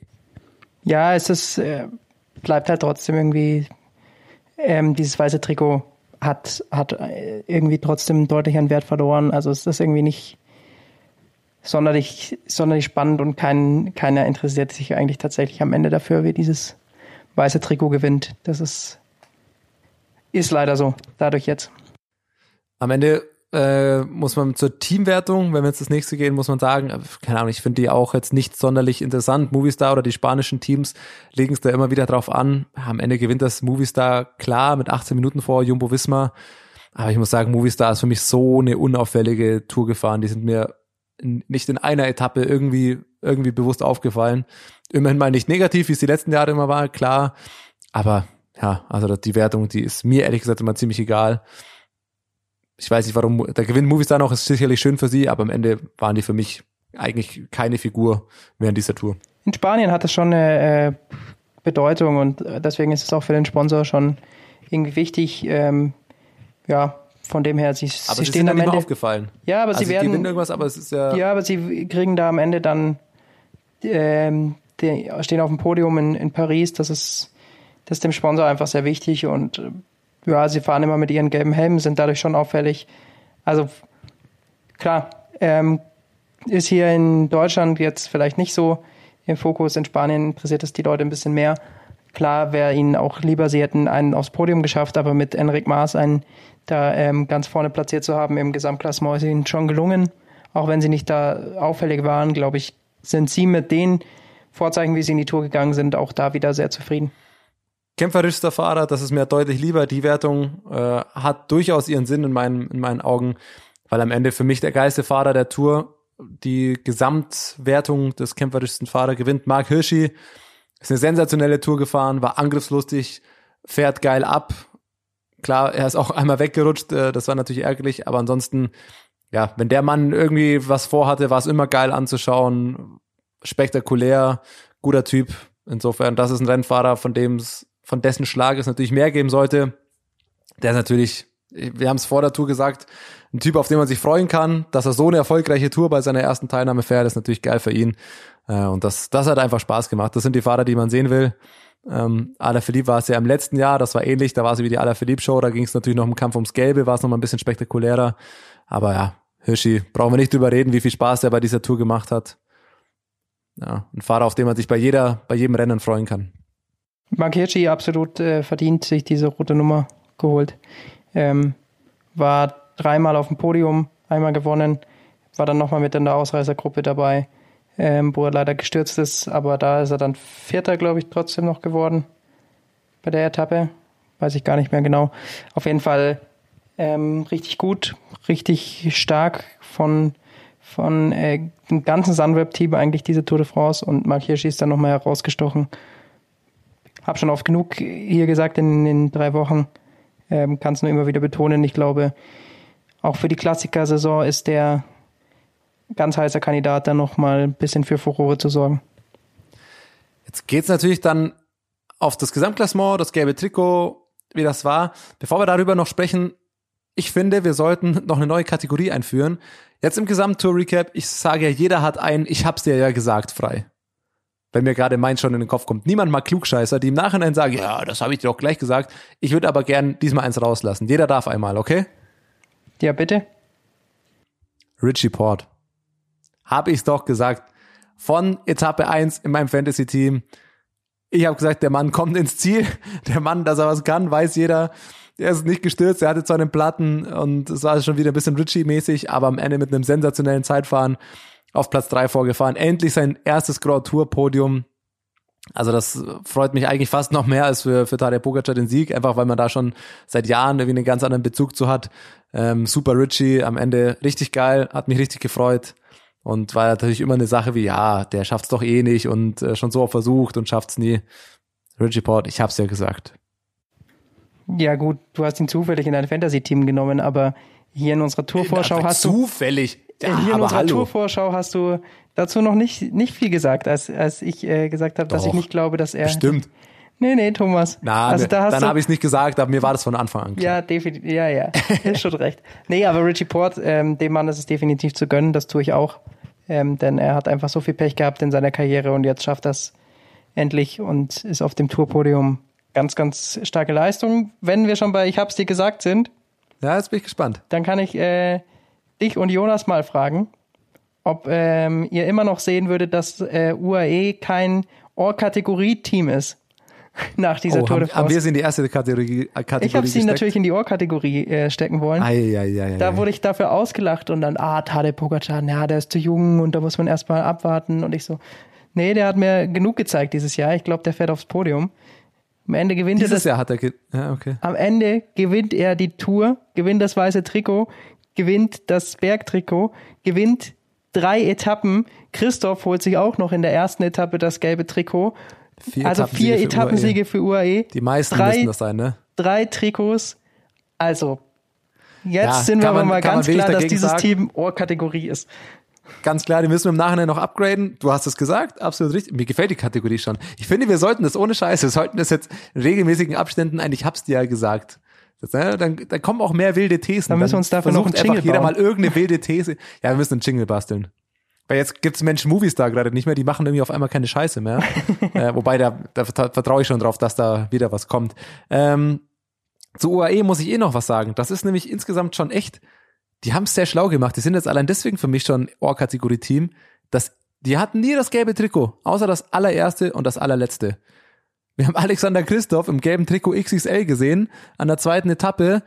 S7: Ja, es ist, äh, bleibt halt trotzdem irgendwie, ähm, dieses weiße Trikot hat, hat äh, irgendwie trotzdem deutlich an Wert verloren. Also es ist irgendwie nicht sonderlich, sonderlich spannend und kein, keiner interessiert sich eigentlich tatsächlich am Ende dafür, wie dieses weiße Trikot gewinnt. Das ist, ist leider so, dadurch jetzt.
S6: Am Ende äh, muss man zur Teamwertung, wenn wir jetzt das nächste gehen, muss man sagen, äh, keine Ahnung, ich finde die auch jetzt nicht sonderlich interessant. Movistar oder die spanischen Teams legen es da immer wieder drauf an. Am Ende gewinnt das Movistar klar mit 18 Minuten vor Jumbo Visma. Aber ich muss sagen, Movistar ist für mich so eine unauffällige Tour gefahren. Die sind mir nicht in einer Etappe irgendwie, irgendwie bewusst aufgefallen. Immerhin mal nicht negativ, wie es die letzten Jahre immer war, klar. Aber ja, also die Wertung, die ist mir ehrlich gesagt immer ziemlich egal ich weiß nicht warum, der Gewinn Movistar noch ist sicherlich schön für sie, aber am Ende waren die für mich eigentlich keine Figur während dieser Tour.
S7: In Spanien hat es schon eine äh, Bedeutung und deswegen ist es auch für den Sponsor schon irgendwie wichtig. Ähm, ja, von dem her, sie,
S6: aber
S7: sie stehen
S6: sind
S7: am
S6: nicht
S7: Ende.
S6: aufgefallen.
S7: Ja, aber
S6: also
S7: sie werden.
S6: irgendwas, aber es ist ja,
S7: Ja, aber sie kriegen da am Ende dann, ähm, die stehen auf dem Podium in, in Paris. Das ist, das ist dem Sponsor einfach sehr wichtig und äh, ja, sie fahren immer mit ihren gelben Helmen, sind dadurch schon auffällig. Also klar, ähm, ist hier in Deutschland jetzt vielleicht nicht so im Fokus. In Spanien interessiert es die Leute ein bisschen mehr. Klar wäre ihnen auch lieber, sie hätten einen aufs Podium geschafft, aber mit Enric Maas einen da ähm, ganz vorne platziert zu haben im Gesamtklassement ist ihnen schon gelungen. Auch wenn sie nicht da auffällig waren, glaube ich, sind sie mit den Vorzeichen, wie sie in die Tour gegangen sind, auch da wieder sehr zufrieden.
S6: kämpferischster Fahrer, das ist mir deutlich lieber. Die Wertung äh, hat durchaus ihren Sinn in meinen, in meinen Augen, weil am Ende für mich der geilste Fahrer der Tour die Gesamtwertung des kämpferischsten Fahrer gewinnt. Mark Hirschi Ist eine sensationelle Tour gefahren, war angriffslustig, fährt geil ab. Klar, er ist auch einmal weggerutscht, äh, das war natürlich ärgerlich, aber ansonsten, ja, wenn der Mann irgendwie was vorhatte, war es immer geil anzuschauen, spektakulär, guter Typ. Insofern, das ist ein Rennfahrer, von dem von dessen Schlag es natürlich mehr geben sollte. Der ist natürlich, wir haben es vor der Tour gesagt, ein Typ, auf den man sich freuen kann, dass er so eine erfolgreiche Tour bei seiner ersten Teilnahme fährt, ist natürlich geil für ihn. Äh, und das, das hat einfach Spaß gemacht. Das sind die Fahrer, die man sehen will. Ähm, Alaphilippe war es ja im letzten Jahr, das war ähnlich, da war sie wie die Alaphilippe Show, da ging es natürlich noch im Kampf ums Gelbe, war es noch mal ein bisschen spektakulärer. Aber ja, Hirschi, brauchen wir nicht drüber reden, wie viel Spaß er bei dieser Tour gemacht hat. Ja, ein Fahrer, auf den man sich bei jeder, bei jedem Rennen freuen kann.
S7: Mark Hirschi absolut äh, verdient sich diese rote Nummer geholt. Ähm, war dreimal auf dem Podium, einmal gewonnen, war dann nochmal mit in der Ausreißergruppe dabei, ähm, wo er leider gestürzt ist, aber da ist er dann Vierter, glaube ich, trotzdem noch geworden bei der Etappe. Weiß ich gar nicht mehr genau. Auf jeden Fall ähm, richtig gut, richtig stark von, von äh, dem ganzen Sunweb-Team eigentlich diese Tour de France und Mark Hirschi ist dann nochmal herausgestochen. Hab schon oft genug hier gesagt in den drei Wochen, ähm, kann es nur immer wieder betonen. Ich glaube, auch für die Klassiker-Saison ist der ganz heißer Kandidat, da nochmal ein bisschen für Furore zu sorgen.
S6: Jetzt geht's natürlich dann auf das Gesamtklassement, das gelbe Trikot, wie das war. Bevor wir darüber noch sprechen, ich finde, wir sollten noch eine neue Kategorie einführen. Jetzt im Gesamttour-Recap, ich sage ja, jeder hat einen, ich hab's dir ja gesagt, frei. Wenn mir gerade meins schon in den Kopf kommt. Niemand mag Klugscheißer, die im Nachhinein sagen, ja, das habe ich dir doch gleich gesagt. Ich würde aber gern diesmal eins rauslassen. Jeder darf einmal, okay?
S7: Ja, bitte.
S6: Richie Port. Habe ich's doch gesagt. Von Etappe 1 in meinem Fantasy-Team. Ich habe gesagt, der Mann kommt ins Ziel. Der Mann, dass er was kann, weiß jeder. Er ist nicht gestürzt, er hatte zwar einen Platten und es war schon wieder ein bisschen Richie-mäßig, aber am Ende mit einem sensationellen Zeitfahren auf Platz 3 vorgefahren. Endlich sein erstes Grand Tour-Podium. Also das freut mich eigentlich fast noch mehr als für, für Tadej Pogacar den Sieg, einfach weil man da schon seit Jahren irgendwie einen ganz anderen Bezug zu hat. Ähm, super Richie, am Ende richtig geil, hat mich richtig gefreut. Und war natürlich immer eine Sache wie, ja, der schafft's doch eh nicht und äh, schon so oft versucht und schafft's nie. Richie Port, ich hab's ja gesagt.
S7: Ja gut, du hast ihn zufällig in dein Fantasy-Team genommen, aber hier in unserer Tourvorschau hast du
S6: Zufällig. Ja,
S7: hier in unserer
S6: hallo.
S7: Tourvorschau hast du dazu noch nicht nicht viel gesagt, als als ich äh, gesagt habe, dass ich nicht glaube, dass er
S6: Stimmt.
S7: Nee, nee, Thomas.
S6: Na,
S7: also da hast
S6: dann habe ich es nicht gesagt, aber mir war das von Anfang an klar.
S7: Ja, definitiv. Ja, ja. Ist schon recht. Nee, aber Richie Port, ähm, dem Mann ist es definitiv zu gönnen, das tue ich auch. Ähm, denn er hat einfach so viel Pech gehabt in seiner Karriere und jetzt schafft das endlich und ist auf dem Tourpodium. Ganz, ganz starke Leistung. Wenn wir schon bei Ich hab's dir gesagt sind,
S6: Ja, jetzt bin ich gespannt.
S7: dann kann ich äh, dich und Jonas mal fragen, ob ähm, ihr immer noch sehen würdet, dass äh, UAE kein Ohr-Kategorie-Team ist nach dieser
S6: Oh,
S7: Tour de
S6: haben wir
S7: France.
S6: sie in die erste Kategorie, äh, Kategorie
S7: Ich habe sie
S6: gesteckt?
S7: natürlich in die Ohr-Kategorie äh, stecken wollen.
S6: Ei, ei, ei,
S7: Da wurde ich dafür ausgelacht und dann, ah, Tadej Pogacar, ja, der ist zu jung und da muss man erstmal abwarten. Und ich so, nee, der hat mir genug gezeigt dieses Jahr. Ich glaube, der fährt aufs Podium. Am Ende gewinnt er
S6: Dieses
S7: das,
S6: Jahr hat er, ja, okay.
S7: am Ende gewinnt er die Tour, gewinnt das weiße Trikot, gewinnt das Bergtrikot, gewinnt drei Etappen. Christoph holt sich auch noch in der ersten Etappe das gelbe Trikot.
S6: Vier
S7: also vier
S6: Etappensiege für
S7: Etappensiege für UAE.
S6: Die meisten
S7: drei,
S6: müssen das sein, ne?
S7: drei Trikots. Also, jetzt
S6: Ja,
S7: sind wir
S6: kann
S7: aber
S6: man-
S7: mal
S6: man
S7: ganz klar, dass dieses
S6: sagen.
S7: Team Ohrkategorie ist.
S6: Ganz klar, die müssen wir im Nachhinein noch upgraden. Du hast es gesagt, absolut richtig. Mir gefällt die Kategorie schon. Ich finde, wir sollten das ohne Scheiße, wir sollten das jetzt in regelmäßigen Abständen, eigentlich hab's dir ja gesagt. Das, ne, dann, dann kommen auch mehr wilde Thesen.
S7: Dann müssen wir uns dafür noch einen Jingle
S6: einfach jeder
S7: bauen.
S6: mal irgendeine wilde These. Ja, wir müssen einen Jingle basteln. Weil jetzt gibt's Menschen Movies da gerade nicht mehr, die machen irgendwie auf einmal keine Scheiße mehr. äh, wobei, da, da vertra- vertraue ich schon drauf, dass da wieder was kommt. Ähm, zu UAE muss ich eh noch was sagen. Das ist nämlich insgesamt schon echt, die haben es sehr schlau gemacht. Die sind jetzt allein deswegen für mich schon Ohr-Kategorie-Team, dass die hatten nie das gelbe Trikot, außer das allererste und das allerletzte. Wir haben Alexander Christoph im gelben Trikot XXL gesehen, an der zweiten Etappe.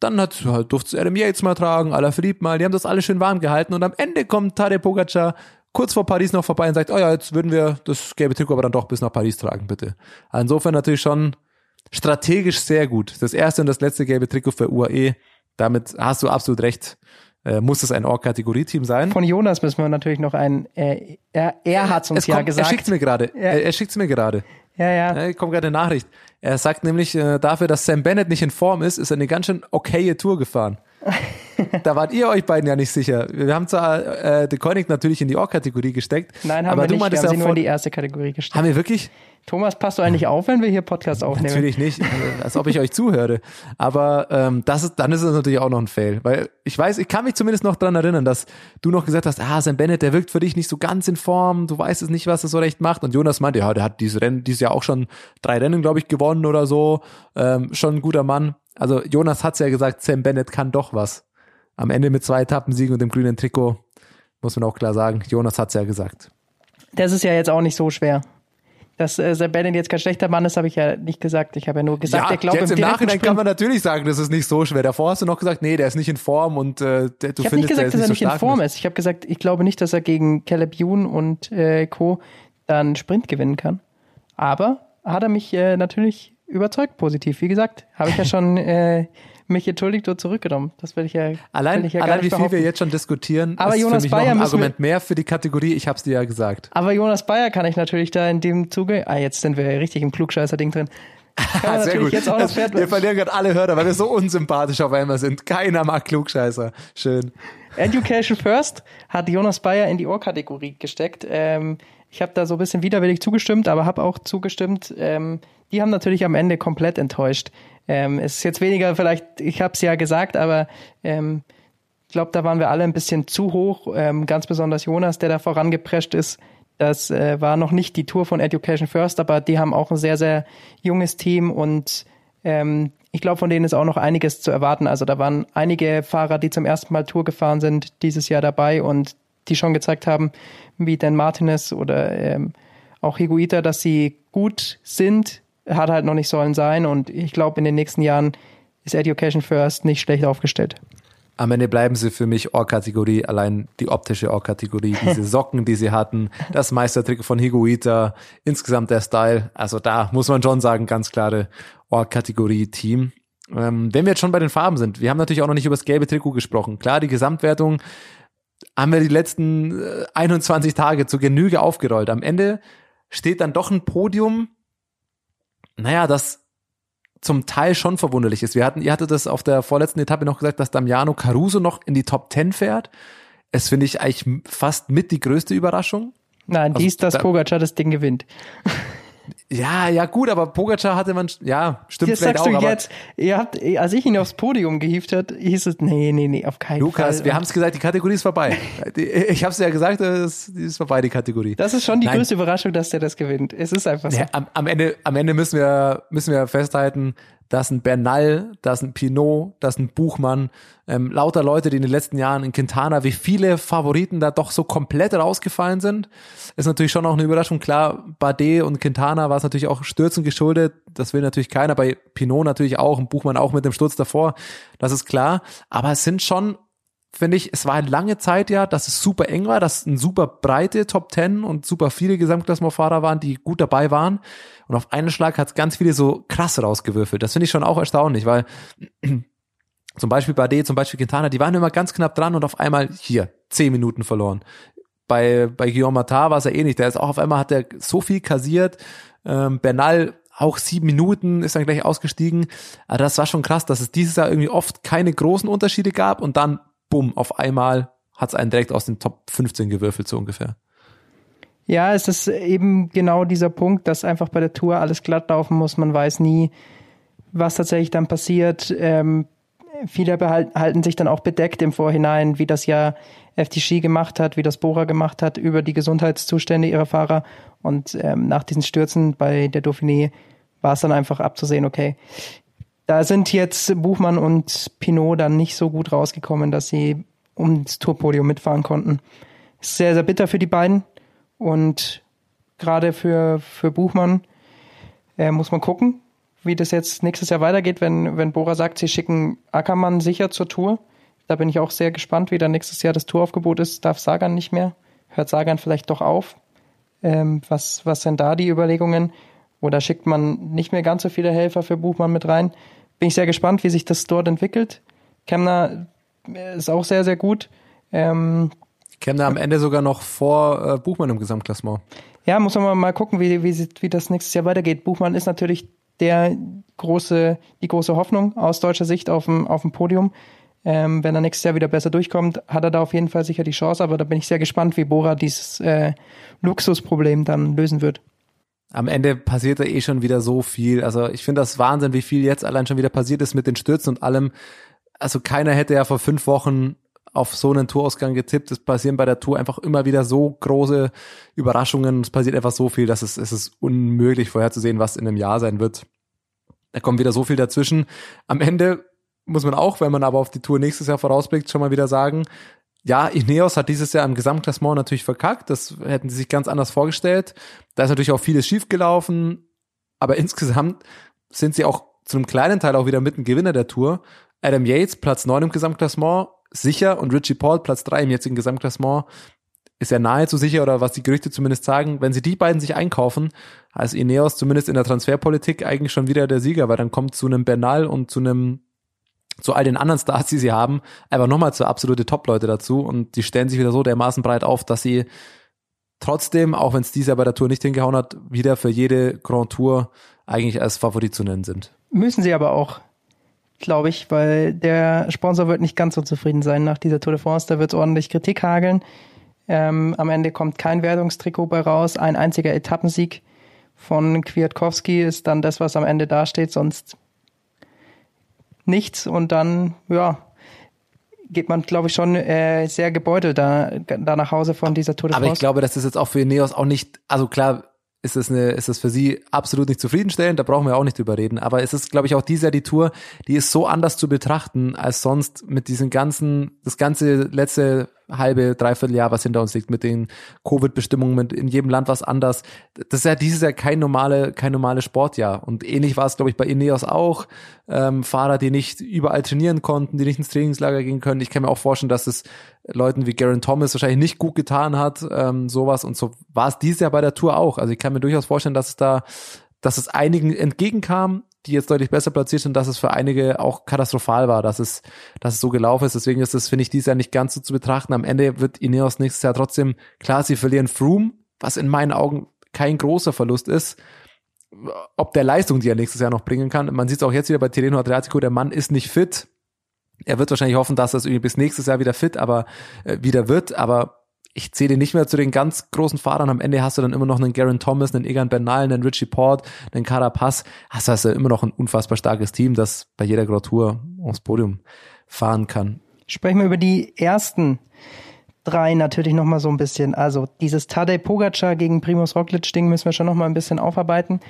S6: Dann hat, ja, durfte Adam Yates mal tragen, Alaphilippe mal, die haben das alles schön warm gehalten und am Ende kommt Tadej Pogacar kurz vor Paris noch vorbei und sagt, oh ja, jetzt würden wir das gelbe Trikot aber dann doch bis nach Paris tragen, bitte. Insofern natürlich schon strategisch sehr gut. Das erste und das letzte gelbe Trikot für UAE. Damit hast du absolut recht. äh, muss es ein Org-Kategorie-Team sein.
S7: Von Jonas müssen wir natürlich noch ein, äh, er, er hat uns ja gesagt.
S6: Er schickt's mir gerade. Er, er schickt's mir gerade.
S7: Ja, ja.
S6: Ja, kommt gerade eine Nachricht. Er sagt nämlich, äh, dafür, dass Sam Bennett nicht in Form ist, ist er eine ganz schön okaye Tour gefahren. Da wart ihr euch beiden ja nicht sicher. Wir haben zwar äh, The Koenig natürlich in die Org-Kategorie gesteckt.
S7: Nein, haben
S6: aber
S7: wir
S6: du
S7: nicht. Wir
S6: meintest
S7: haben sie
S6: ja
S7: nur in die erste Kategorie gestellt.
S6: haben wir wirklich?
S7: Thomas, passt du eigentlich auf, wenn wir hier Podcast aufnehmen?
S6: Natürlich nicht, als ob ich euch zuhöre. Aber ähm, das ist, dann ist es natürlich auch noch ein Fail. Weil ich weiß, ich kann mich zumindest noch dran erinnern, dass du noch gesagt hast, ah, Sam Bennett, der wirkt für dich nicht so ganz in Form, du weißt es nicht, was er so recht macht. Und Jonas meinte, ja, der hat dieses Rennen, dieses Jahr auch schon drei Rennen, glaube ich, gewonnen oder so. Ähm, schon ein guter Mann. Also Jonas hat's ja gesagt, Sam Bennett kann doch was. Am Ende mit zwei Etappensiegen und dem grünen Trikot, muss man auch klar sagen, Jonas hat's ja gesagt.
S7: Das ist ja jetzt auch nicht so schwer. Dass äh, Sam Bennett jetzt kein schlechter Mann ist, habe ich ja nicht gesagt. Ich habe ja nur gesagt,
S6: ja,
S7: ich glaube
S6: jetzt
S7: im
S6: im Nachhinein
S7: Sprint,
S6: kann man natürlich sagen, das ist nicht so schwer. Davor hast du noch gesagt, nee, der ist nicht in Form und äh, der, du
S7: Ich habe nicht
S6: findest, der
S7: gesagt,
S6: ist
S7: dass er
S6: nicht
S7: nicht
S6: so
S7: in
S6: stark.
S7: Form ist. Ich habe gesagt, ich glaube nicht, dass er gegen Caleb Youn und äh, Co. dann Sprint gewinnen kann. Aber hat er mich äh, natürlich überzeugt positiv. Wie gesagt, habe ich ja schon äh, mich entschuldigt und zurückgenommen. Das will ich ja,
S6: Allein,
S7: ich ja
S6: allein wie viel wir jetzt schon diskutieren,
S7: Aber
S6: ist
S7: Jonas
S6: für mich
S7: Bayer
S6: noch ein Argument mehr für die Kategorie. Ich habe es dir ja gesagt.
S7: Aber Jonas Bayer kann ich natürlich da in dem Zuge, ah, jetzt sind wir richtig im Klugscheißer-Ding drin. Man natürlich jetzt auch
S6: Also,
S7: Pferd
S6: wir verlieren gerade alle Hörer, weil wir so unsympathisch auf einmal sind. Keiner mag Klugscheißer. Schön.
S7: Education First hat Jonas Bayer in die Ohrkategorie gesteckt. Ähm, ich habe da so ein bisschen widerwillig zugestimmt, aber habe auch zugestimmt. Ähm, die haben natürlich am Ende komplett enttäuscht. Ähm, es ist jetzt weniger vielleicht, ich habe es ja gesagt, aber ähm, ich glaube, da waren wir alle ein bisschen zu hoch. Ähm, ganz besonders Jonas, der da vorangeprescht ist. Das äh, war noch nicht die Tour von Education First, aber die haben auch ein sehr, sehr junges Team und ähm, ich glaube, von denen ist auch noch einiges zu erwarten. Also da waren einige Fahrer, die zum ersten Mal Tour gefahren sind, dieses Jahr dabei und die schon gezeigt haben, wie Dan Martinez oder ähm, auch Higuita, dass sie gut sind, hat halt noch nicht sollen sein. Und ich glaube, in den nächsten Jahren ist Education First nicht schlecht aufgestellt.
S6: Am Ende bleiben sie für mich Org-Kategorie, allein die optische Org-Kategorie, diese Socken, die sie hatten, das Meistertrick von Higuita, insgesamt der Style. Also da muss man schon sagen, ganz klare Org-Kategorie-Team. Ähm, wenn wir jetzt schon bei den Farben sind, wir haben natürlich auch noch nicht über das gelbe Trikot gesprochen. Klar, die Gesamtwertung haben wir die letzten äh, 21 Tage zu Genüge aufgerollt. Am Ende steht dann doch ein Podium, naja, das zum Teil schon verwunderlich ist. Wir hatten, ihr hattet das auf der vorletzten Etappe noch gesagt, dass Damiano Caruso noch in die Top 10 fährt. Es finde ich eigentlich fast mit die größte Überraschung.
S7: Nein,
S6: Also
S7: dies, dass
S6: da-
S7: Pogacar das Ding gewinnt.
S6: Ja, ja, gut, aber Pogacar hatte man, ja, stimmt
S7: Jetzt
S6: vielleicht
S7: sagst
S6: auch,
S7: du jetzt, ihr habt, als ich ihn aufs Podium gehievt hat, hieß es, nee, nee, nee, auf keinen
S6: Lukas,
S7: Fall.
S6: wir haben es gesagt, die Kategorie ist vorbei. Ich habe es ja gesagt, es ist vorbei, die Kategorie.
S7: das ist schon die
S6: Nein.
S7: größte Überraschung, dass der das gewinnt. Es ist einfach so.
S6: Ja, am, am Ende, am Ende müssen wir, müssen wir festhalten, dass ein Bernal, dass ein Pinot, dass ein Buchmann, ähm, lauter Leute, die in den letzten Jahren in Quintana, wie viele Favoriten da doch so komplett rausgefallen sind, ist natürlich schon auch eine Überraschung. Klar, Bardet und Quintana war es natürlich auch Stürzen geschuldet. Das will natürlich keiner. Bei Pinot natürlich auch und Buchmann auch mit dem Sturz davor. Das ist klar. Aber es sind schon finde ich, es war eine lange Zeit ja, dass es super eng war, dass ein super breite Top Ten und super viele Gesamtklassementfahrer waren, die gut dabei waren. Und auf einen Schlag hat es ganz viele so krass rausgewürfelt. Das finde ich schon auch erstaunlich, weil zum Beispiel Bardet, zum Beispiel Quintana, die waren immer ganz knapp dran und auf einmal hier zehn Minuten verloren. Bei, bei Guillaume Matar war es ja ähnlich. Der ist auch auf einmal hat er so viel kassiert. Ähm, Bernal auch sieben Minuten ist dann gleich ausgestiegen. Aber das war schon krass, dass es dieses Jahr irgendwie oft keine großen Unterschiede gab und dann, bumm, auf einmal hat es einen direkt aus den Top 15 gewürfelt, so ungefähr.
S7: Ja, es ist eben genau dieser Punkt, dass einfach bei der Tour alles glatt laufen muss. Man weiß nie, was tatsächlich dann passiert. Ähm, viele behalten, halten sich dann auch bedeckt im Vorhinein, wie das ja FTG gemacht hat, wie das Bora gemacht hat, über die Gesundheitszustände ihrer Fahrer. Und ähm, nach diesen Stürzen bei der Dauphiné war es dann einfach abzusehen, okay, da sind jetzt Buchmann und Pinot dann nicht so gut rausgekommen, dass sie ums Tourpodium mitfahren konnten. Sehr, sehr bitter für die beiden. Und gerade für, für Buchmann äh, muss man gucken, wie das jetzt nächstes Jahr weitergeht, wenn, wenn Bora sagt, sie schicken Ackermann sicher zur Tour. Da bin ich auch sehr gespannt, wie dann nächstes Jahr das Touraufgebot ist. Darf Sagan nicht mehr? Hört Sagan vielleicht doch auf? Ähm, was, was sind da die Überlegungen? Oder schickt man nicht mehr ganz so viele Helfer für Buchmann mit rein? Bin ich sehr gespannt, wie sich das dort entwickelt. Kemner ist auch sehr, sehr gut. Ähm,
S6: da am Ende sogar noch vor äh, Buchmann im Gesamtklassement.
S7: Ja, muss man mal gucken, wie, wie, wie das nächstes Jahr weitergeht. Buchmann ist natürlich der große, die große Hoffnung aus deutscher Sicht auf dem, auf dem Podium. Ähm, wenn er nächstes Jahr wieder besser durchkommt, hat er da auf jeden Fall sicher die Chance, aber da bin ich sehr gespannt, wie Bora dieses äh, Luxusproblem dann lösen wird.
S6: Am Ende passiert da eh schon wieder so viel. Also ich finde das Wahnsinn, wie viel jetzt allein schon wieder passiert ist mit den Stürzen und allem. Also keiner hätte ja vor fünf Wochen auf so einen Tourausgang getippt. Es passieren bei der Tour einfach immer wieder so große Überraschungen. Es passiert einfach so viel, dass es, es ist unmöglich vorherzusehen, was in einem Jahr sein wird. Da kommt wieder so viel dazwischen. Am Ende muss man auch, wenn man aber auf die Tour nächstes Jahr vorausblickt, schon mal wieder sagen, ja, Ineos hat dieses Jahr im Gesamtklassement natürlich verkackt. Das hätten sie sich ganz anders vorgestellt. Da ist natürlich auch vieles schiefgelaufen. Aber insgesamt sind sie auch zu einem kleinen Teil auch wieder mit ein Gewinner der Tour. Adam Yates, Platz 9 im Gesamtklassement, sicher. Und Richie Paul, Platz 3 im jetzigen Gesamtklassement, ist ja nahezu sicher oder was die Gerüchte zumindest sagen. Wenn sie die beiden sich einkaufen, als Ineos zumindest in der Transferpolitik eigentlich schon wieder der Sieger, weil dann kommt zu einem Bernal und zu einem zu all den anderen Stars, die sie haben, einfach nochmal zu absolute Top-Leute dazu und die stellen sich wieder so dermaßen breit auf, dass sie trotzdem, auch wenn es dieses Jahr bei der Tour nicht hingehauen hat, wieder für jede Grand Tour eigentlich als Favorit zu nennen sind.
S7: Müssen sie aber auch, glaube ich, weil der Sponsor wird nicht ganz so zufrieden sein nach dieser Tour de France. Da wird es ordentlich Kritik hageln. Ähm, am Ende kommt kein Wertungstrikot bei raus. Ein einziger Etappensieg von Kwiatkowski ist dann das, was am Ende dasteht, sonst nichts. Und dann, ja, geht man, glaube ich, schon äh, sehr gebeutelt da, da nach Hause von dieser Tour de
S6: Aber ich glaube, das jetzt auch für Ineos auch nicht, also klar, ist es eine, ist es für sie absolut nicht zufriedenstellend, da brauchen wir auch nicht drüber reden. Aber es ist, glaube ich, auch dieses Jahr die Tour, die ist so anders zu betrachten als sonst mit diesen ganzen, das ganze letzte halbe, dreiviertel Jahr, was hinter uns liegt, mit den Covid-Bestimmungen, mit in jedem Land was anders. Das ist ja dieses Jahr kein normale, kein normales Sportjahr. Und ähnlich war es, glaube ich, bei Ineos auch. Ähm, Fahrer, die nicht überall trainieren konnten, die nicht ins Trainingslager gehen können. Ich kann mir auch vorstellen, dass es Leuten wie Garen Thomas wahrscheinlich nicht gut getan hat, ähm, sowas. Und so war es dieses Jahr bei der Tour auch. Also ich kann mir durchaus vorstellen, dass es da, dass es einigen entgegenkam, die jetzt deutlich besser platziert sind, dass es für einige auch katastrophal war, dass es, dass es so gelaufen ist. Deswegen ist es, finde ich, dieses Jahr nicht ganz so zu betrachten. Am Ende wird Ineos nächstes Jahr trotzdem, klar, sie verlieren Froome, was in meinen Augen kein großer Verlust ist. Ob der Leistung, die er nächstes Jahr noch bringen kann. Man sieht es auch jetzt wieder bei Tirreno Adriatico, der Mann ist nicht fit. Er wird wahrscheinlich hoffen, dass er es irgendwie bis nächstes Jahr wieder fit, aber äh, wieder wird, aber ich zähle nicht mehr zu den ganz großen Fahrern. Am Ende hast du dann immer noch einen Garen Thomas, einen Egan Bernal, einen Richie Port, einen Carapaz. Hast du also immer noch ein unfassbar starkes Team, das bei jeder Grand aufs Podium fahren kann.
S7: Sprechen wir über die ersten drei natürlich noch mal so ein bisschen. Also dieses Tadej Pogacar gegen Primus Roglic Ding müssen wir schon noch mal ein bisschen aufarbeiten.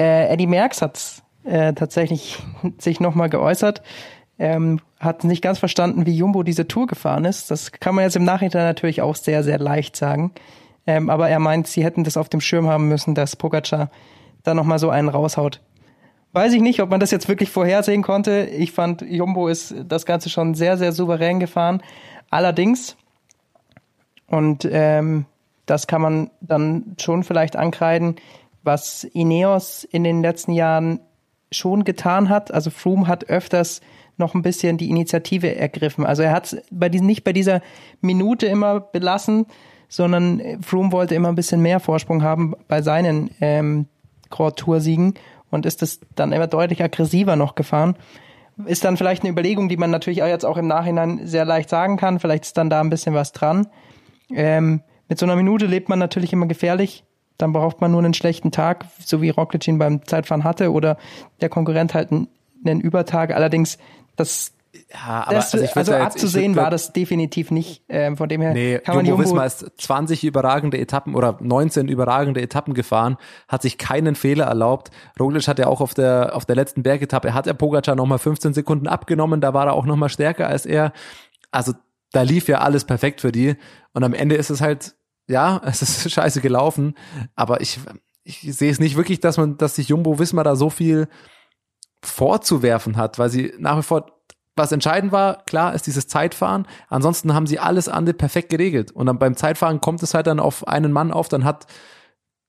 S7: Äh, Eddie Merckx hat äh, tatsächlich sich noch mal geäußert, ähm, hat nicht ganz verstanden, wie Jumbo diese Tour gefahren ist. Das kann man jetzt im Nachhinein natürlich auch sehr, sehr leicht sagen. Ähm, aber er meint, sie hätten das auf dem Schirm haben müssen, dass Pogacar da noch mal so einen raushaut. Weiß ich nicht, ob man das jetzt wirklich vorhersehen konnte. Ich fand, Jumbo ist das Ganze schon sehr, sehr souverän gefahren. Allerdings, und ähm, das kann man dann schon vielleicht ankreiden, was Ineos in den letzten Jahren schon getan hat. Also Froome hat öfters noch ein bisschen die Initiative ergriffen. Also er hat bei diesen, nicht bei dieser Minute immer belassen, sondern Froome wollte immer ein bisschen mehr Vorsprung haben bei seinen ähm, Grand Tour Siegen und ist das dann immer deutlich aggressiver noch gefahren. Ist dann vielleicht eine Überlegung, die man natürlich auch jetzt auch im Nachhinein sehr leicht sagen kann. Vielleicht ist dann da ein bisschen was dran. Ähm, mit so einer Minute lebt man natürlich immer gefährlich. Dann braucht man nur einen schlechten Tag, so wie Roglic ihn beim Zeitfahren hatte, oder der Konkurrent halt einen Übertag. Allerdings, das,
S6: Ja,
S7: das
S6: ich würd
S7: also
S6: da jetzt- ich
S7: abzusehen
S6: würd-
S7: war das definitiv nicht. Ähm, von dem her
S6: Nee,
S7: kann man
S6: Jumbo
S7: Jumbo
S6: Visma ist 20 überragende Etappen oder 19 überragende Etappen gefahren, hat sich keinen Fehler erlaubt. Roglic hat ja auch auf der, auf der letzten Bergetappe, hat er Pogacar nochmal 15 Sekunden abgenommen, da war er auch nochmal stärker als er. Also da lief ja alles perfekt für die und am Ende ist es halt, ja, es ist scheiße gelaufen, aber ich, ich sehe es nicht wirklich, dass man, dass sich Jumbo Visma da so viel vorzuwerfen hat, weil sie nach wie vor was entscheidend war, klar, ist dieses Zeitfahren. Ansonsten haben sie alles andere perfekt geregelt. Und dann beim Zeitfahren kommt es halt dann auf einen Mann auf, dann hat,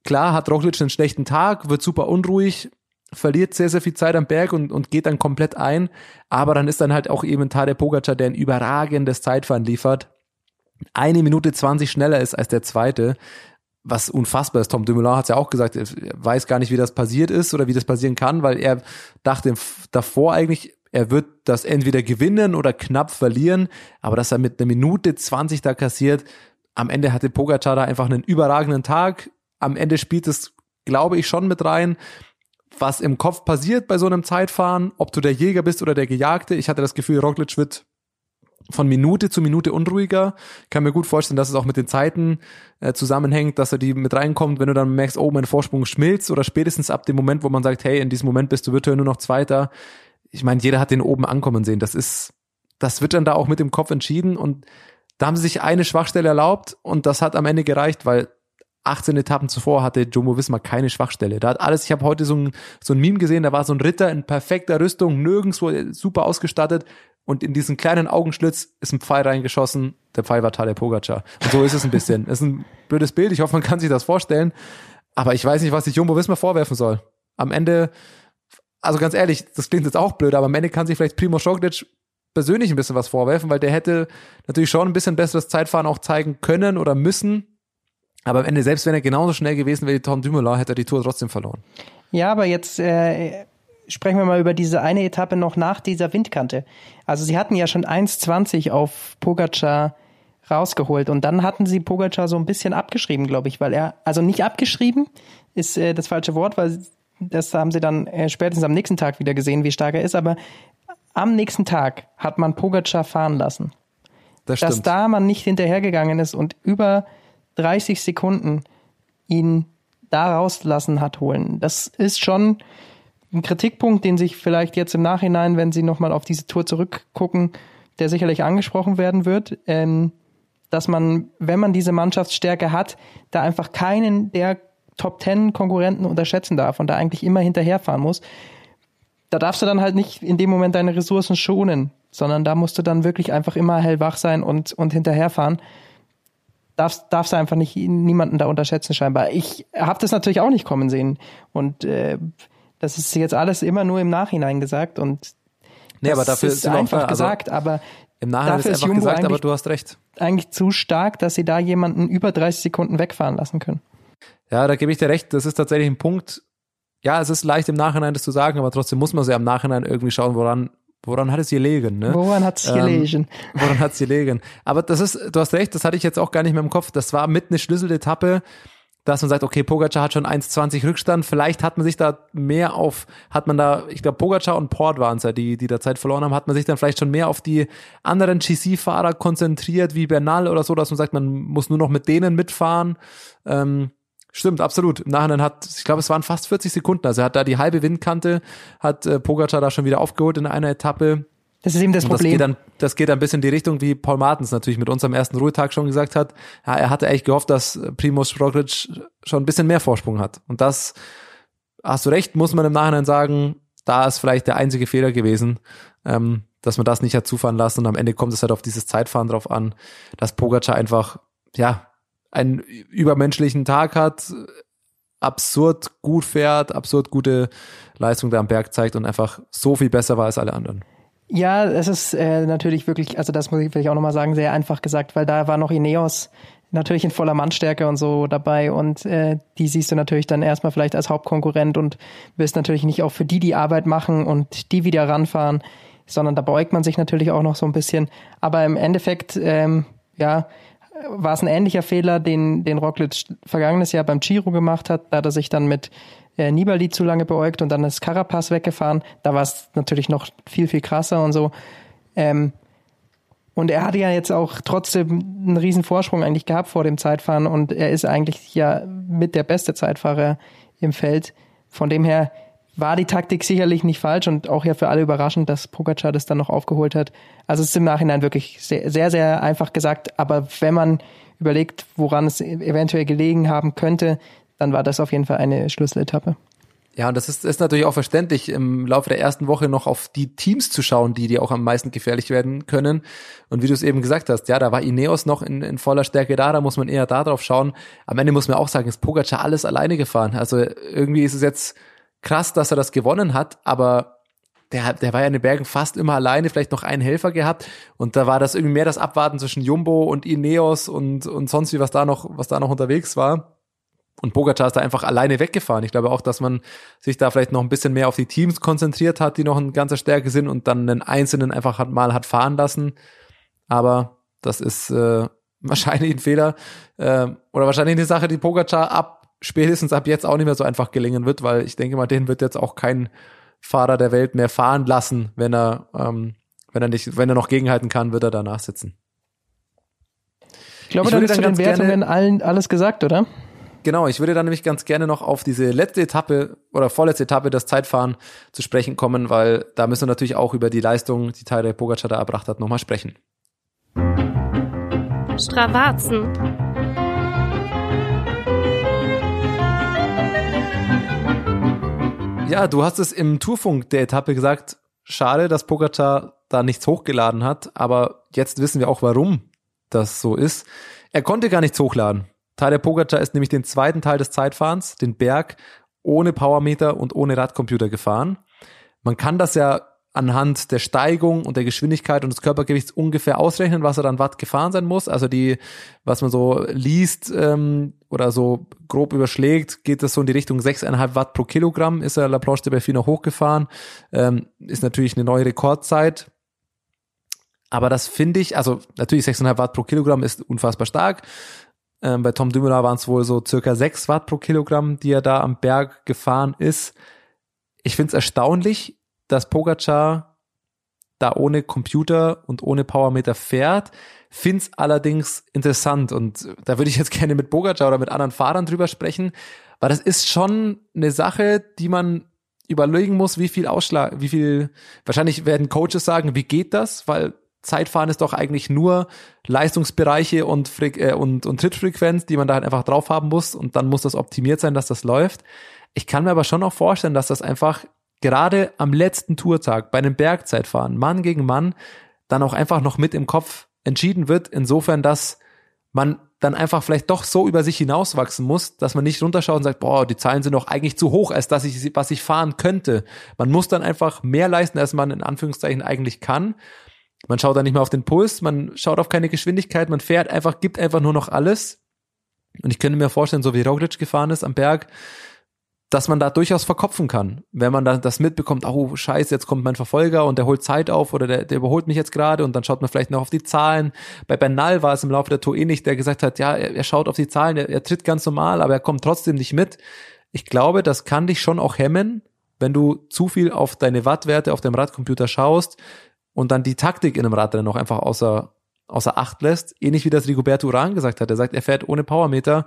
S6: klar, hat Roglic einen schlechten Tag, wird super unruhig, verliert sehr, sehr viel Zeit am Berg und, und geht dann komplett ein. Aber dann ist dann halt auch eben Tadej Pogacar, der ein überragendes Zeitfahren liefert. Eine Minute zwanzig schneller ist als der zweite. Was unfassbar ist. Tom Dumoulin hat es ja auch gesagt, er weiß gar nicht, wie das passiert ist oder wie das passieren kann, weil er dachte davor eigentlich, er wird das entweder gewinnen oder knapp verlieren. Aber dass er mit einer Minute zwanzig da kassiert, am Ende hatte Pogacar da einfach einen überragenden Tag. Am Ende spielt es, glaube ich, schon mit rein was im Kopf passiert bei so einem Zeitfahren, ob du der Jäger bist oder der Gejagte. Ich hatte das Gefühl, Roglic wird von Minute zu Minute unruhiger. kann mir gut vorstellen, dass es auch mit den Zeiten äh, zusammenhängt, dass er die mit reinkommt, wenn du dann merkst, oh, mein Vorsprung schmilzt oder spätestens ab dem Moment, wo man sagt, hey, in diesem Moment bist du virtuell nur noch Zweiter. Ich meine, jeder hat den oben ankommen sehen. Das ist, das wird dann da auch mit dem Kopf entschieden und da haben sie sich eine Schwachstelle erlaubt und das hat am Ende gereicht, weil 18 Etappen zuvor hatte Jumbo Wismar keine Schwachstelle. Da hat alles, ich habe heute so ein, so ein Meme gesehen, da war so ein Ritter in perfekter Rüstung, nirgendwo super ausgestattet und in diesen kleinen Augenschlitz ist ein Pfeil reingeschossen. Der Pfeil war Tadej Pogacar. Und so ist es ein bisschen. Das ist ein blödes Bild. Ich hoffe, man kann sich das vorstellen. Aber ich weiß nicht, was sich Jumbo Wismar vorwerfen soll. Am Ende, also ganz ehrlich, das klingt jetzt auch blöd, aber am Ende kann sich vielleicht Primo Roglic persönlich ein bisschen was vorwerfen, weil der hätte natürlich schon ein bisschen besseres Zeitfahren auch zeigen können oder müssen. Aber am Ende, selbst wenn er genauso schnell gewesen wäre wie Tom Dumoulin, hätte er die Tour trotzdem verloren.
S7: Ja, aber jetzt äh, sprechen wir mal über diese eine Etappe noch nach dieser Windkante. Also sie hatten ja schon 1,20 auf Pogacar rausgeholt und dann hatten sie Pogacar so ein bisschen abgeschrieben, glaube ich, weil er, also nicht abgeschrieben ist äh, das falsche Wort, weil das haben sie dann äh, spätestens am nächsten Tag wieder gesehen, wie stark er ist, aber am nächsten Tag hat man Pogacar fahren lassen. Das. Dass da man nicht hinterhergegangen ist und über 30 Sekunden ihn da rauslassen hat holen. Das ist schon ein Kritikpunkt, den sich vielleicht jetzt im Nachhinein, wenn Sie nochmal auf diese Tour zurückgucken, der sicherlich angesprochen werden wird, ähm, dass man, wenn man diese Mannschaftsstärke hat, da einfach keinen der Top Ten Konkurrenten unterschätzen darf und da eigentlich immer hinterherfahren muss. Da darfst du dann halt nicht in dem Moment deine Ressourcen schonen, sondern da musst du dann wirklich einfach immer hellwach sein und, und hinterherfahren darfst, darfst du einfach nicht niemanden da unterschätzen scheinbar. Ich habe das natürlich auch nicht kommen sehen und äh, das ist jetzt alles immer nur im Nachhinein gesagt und
S6: nee, aber dafür
S7: ist einfach also gesagt, aber
S6: im Nachhinein ist einfach Jumbo gesagt, aber du hast recht.
S7: Eigentlich zu stark, dass sie da jemanden über 30 Sekunden wegfahren lassen können.
S6: Ja, da gebe ich dir recht. Das ist tatsächlich ein Punkt. Ja, es ist leicht im Nachhinein das zu sagen, aber trotzdem muss man ja im Nachhinein irgendwie schauen, woran Woran hat es gelegen? Ne?
S7: Woran hat es ähm, gelegen?
S6: Woran hat es gelegen? Aber das ist, du hast recht, das hatte ich jetzt auch gar nicht mehr im Kopf. Das war mit eine Schlüsseletappe, dass man sagt, okay, Pogacar hat schon 1,20 Rückstand. Vielleicht hat man sich da mehr auf, hat man da, ich glaube, Pogacar und Port waren es ja, die, die da Zeit verloren haben, hat man sich dann vielleicht schon mehr auf die anderen GC-Fahrer konzentriert, wie Bernal oder so, dass man sagt, man muss nur noch mit denen mitfahren. Ähm, Stimmt, absolut. Im Nachhinein hat, ich glaube, es waren fast 40 Sekunden. Also er hat da die halbe Windkante, hat äh, Pogacar da schon wieder aufgeholt in einer Etappe.
S7: Das ist eben das Problem.
S6: Das geht, dann, das geht ein bisschen in die Richtung, wie Paul Martens natürlich mit unserem ersten Ruhetag schon gesagt hat. Ja, er hatte echt gehofft, dass Primoz Roglic schon ein bisschen mehr Vorsprung hat. Und das, hast du recht, muss man im Nachhinein sagen, da ist vielleicht der einzige Fehler gewesen, ähm, dass man das nicht hat zufahren lassen. Und am Ende kommt es halt auf dieses Zeitfahren drauf an, dass Pogacar einfach, ja, einen übermenschlichen Tag hat, absurd gut fährt, absurd gute Leistung da am Berg zeigt und einfach so viel besser war als alle anderen.
S7: Ja, es ist äh, natürlich wirklich, also das muss ich vielleicht auch nochmal sagen, sehr einfach gesagt, weil da war noch Ineos natürlich in voller Mannstärke und so dabei und äh, die siehst du natürlich dann erstmal vielleicht als Hauptkonkurrent und wirst natürlich nicht auch für die die Arbeit machen und die wieder ranfahren, sondern da beugt man sich natürlich auch noch so ein bisschen. Aber im Endeffekt, ähm, ja, war es ein ähnlicher Fehler, den, den Roglic vergangenes Jahr beim Giro gemacht hat. Da hat er sich dann mit äh, Nibali zu lange beäugt und dann ist Carapaz weggefahren. Da war es natürlich noch viel, viel krasser und so. Ähm, und er hatte ja jetzt auch trotzdem einen riesen Vorsprung eigentlich gehabt vor dem Zeitfahren und er ist eigentlich ja mit der beste Zeitfahrer im Feld. Von dem her war die Taktik sicherlich nicht falsch und auch ja für alle überraschend, dass Pogacar das dann noch aufgeholt hat. Also es ist im Nachhinein wirklich sehr, sehr, sehr einfach gesagt, aber wenn man überlegt, woran es eventuell gelegen haben könnte, dann war das auf jeden Fall eine Schlüsseletappe.
S6: Ja, und das ist, ist natürlich auch verständlich, im Laufe der ersten Woche noch auf die Teams zu schauen, die dir auch am meisten gefährlich werden können. Und wie du es eben gesagt hast, ja, da war Ineos noch in, in voller Stärke da, da muss man eher da drauf schauen. Am Ende muss man auch sagen, ist Pogacar alles alleine gefahren. Also irgendwie ist es jetzt krass, dass er das gewonnen hat, aber der, der war ja in den Bergen fast immer alleine, vielleicht noch einen Helfer gehabt und da war das irgendwie mehr das Abwarten zwischen Jumbo und Ineos und, und sonst wie, was da noch, was da noch unterwegs war. Und Pogacar ist da einfach alleine weggefahren. Ich glaube auch, dass man sich da vielleicht noch ein bisschen mehr auf die Teams konzentriert hat, die noch in ganzer Stärke sind und dann einen Einzelnen einfach hat, mal hat fahren lassen. Aber das ist äh, wahrscheinlich ein Fehler äh, oder wahrscheinlich eine Sache, die Pogacar ab spätestens ab jetzt auch nicht mehr so einfach gelingen wird, weil ich denke mal, den wird jetzt auch kein Fahrer der Welt mehr fahren lassen, wenn er ähm, wenn er nicht, wenn er noch gegenhalten kann, wird er danach sitzen.
S7: Ich glaube,
S6: Ich
S7: dann
S6: würde
S7: ist zu
S6: dann
S7: den Wertungen allen alles gesagt, oder?
S6: Genau, ich würde dann nämlich ganz gerne noch auf diese letzte Etappe oder vorletzte Etappe das Zeitfahren zu sprechen kommen, weil da müssen wir natürlich auch über die Leistung, die Tadej Pogacar da erbracht hat, nochmal sprechen.
S1: Stravazen.
S6: Ja, du hast es im Tourfunk der Etappe gesagt, schade, dass Pogacar da nichts hochgeladen hat, aber jetzt wissen wir auch, warum das so ist. Er konnte gar nichts hochladen. Tadej Pogacar ist nämlich den zweiten Teil des Zeitfahrens, den Berg, ohne Powermeter und ohne Radcomputer gefahren. Man kann das ja anhand der Steigung und der Geschwindigkeit und des Körpergewichts ungefähr ausrechnen, was er dann Watt gefahren sein muss. Also die, was man so liest ähm, oder so grob überschlägt, geht das so in die Richtung 6,5 Watt pro Kilogramm, ist er La Planche de Belfi noch hochgefahren. Ähm, ist natürlich eine neue Rekordzeit. Aber das finde ich, also natürlich 6,5 Watt pro Kilogramm ist unfassbar stark. Ähm, bei Tom Dumoulin waren es wohl so circa 6 Watt pro Kilogramm, die er da am Berg gefahren ist. Ich finde es erstaunlich, dass Pogacar da ohne Computer und ohne Powermeter fährt. Find's allerdings interessant und da würde ich jetzt gerne mit Pogacar oder mit anderen Fahrern drüber sprechen, weil das ist schon eine Sache, die man überlegen muss, wie viel Ausschlag, wie viel, wahrscheinlich werden Coaches sagen, wie geht das, weil Zeitfahren ist doch eigentlich nur Leistungsbereiche und, Freq äh, und, und Trittfrequenz, die man da halt einfach drauf haben muss und dann muss das optimiert sein, dass das läuft. Ich kann mir aber schon auch vorstellen, dass das einfach gerade am letzten Tourtag bei einem Bergzeitfahren, Mann gegen Mann, dann auch einfach noch mit im Kopf entschieden wird, insofern, dass man dann einfach vielleicht doch so über sich hinauswachsen muss, dass man nicht runterschaut und sagt, boah, die Zahlen sind doch eigentlich zu hoch, als dass ich, was ich fahren könnte. Man muss dann einfach mehr leisten, als man in Anführungszeichen eigentlich kann. Man schaut dann nicht mehr auf den Puls, man schaut auf keine Geschwindigkeit, man fährt einfach, gibt einfach nur noch alles. Und ich könnte mir vorstellen, so wie Roglic gefahren ist am Berg, dass man da durchaus verkopfen kann, wenn man dann das mitbekommt, oh scheiße, jetzt kommt mein Verfolger und der holt Zeit auf oder der, der überholt mich jetzt gerade und dann schaut man vielleicht noch auf die Zahlen. Bei Bernal war es im Laufe der Tour ähnlich, der gesagt hat, ja, er, er schaut auf die Zahlen, er, er tritt ganz normal, aber er kommt trotzdem nicht mit. Ich glaube, das kann dich schon auch hemmen, wenn du zu viel auf deine Wattwerte auf dem Radcomputer schaust und dann die Taktik in einem Radrennen noch einfach außer, außer Acht lässt. Ähnlich wie das Rigoberto Uran gesagt hat. Er sagt, er fährt ohne Powermeter,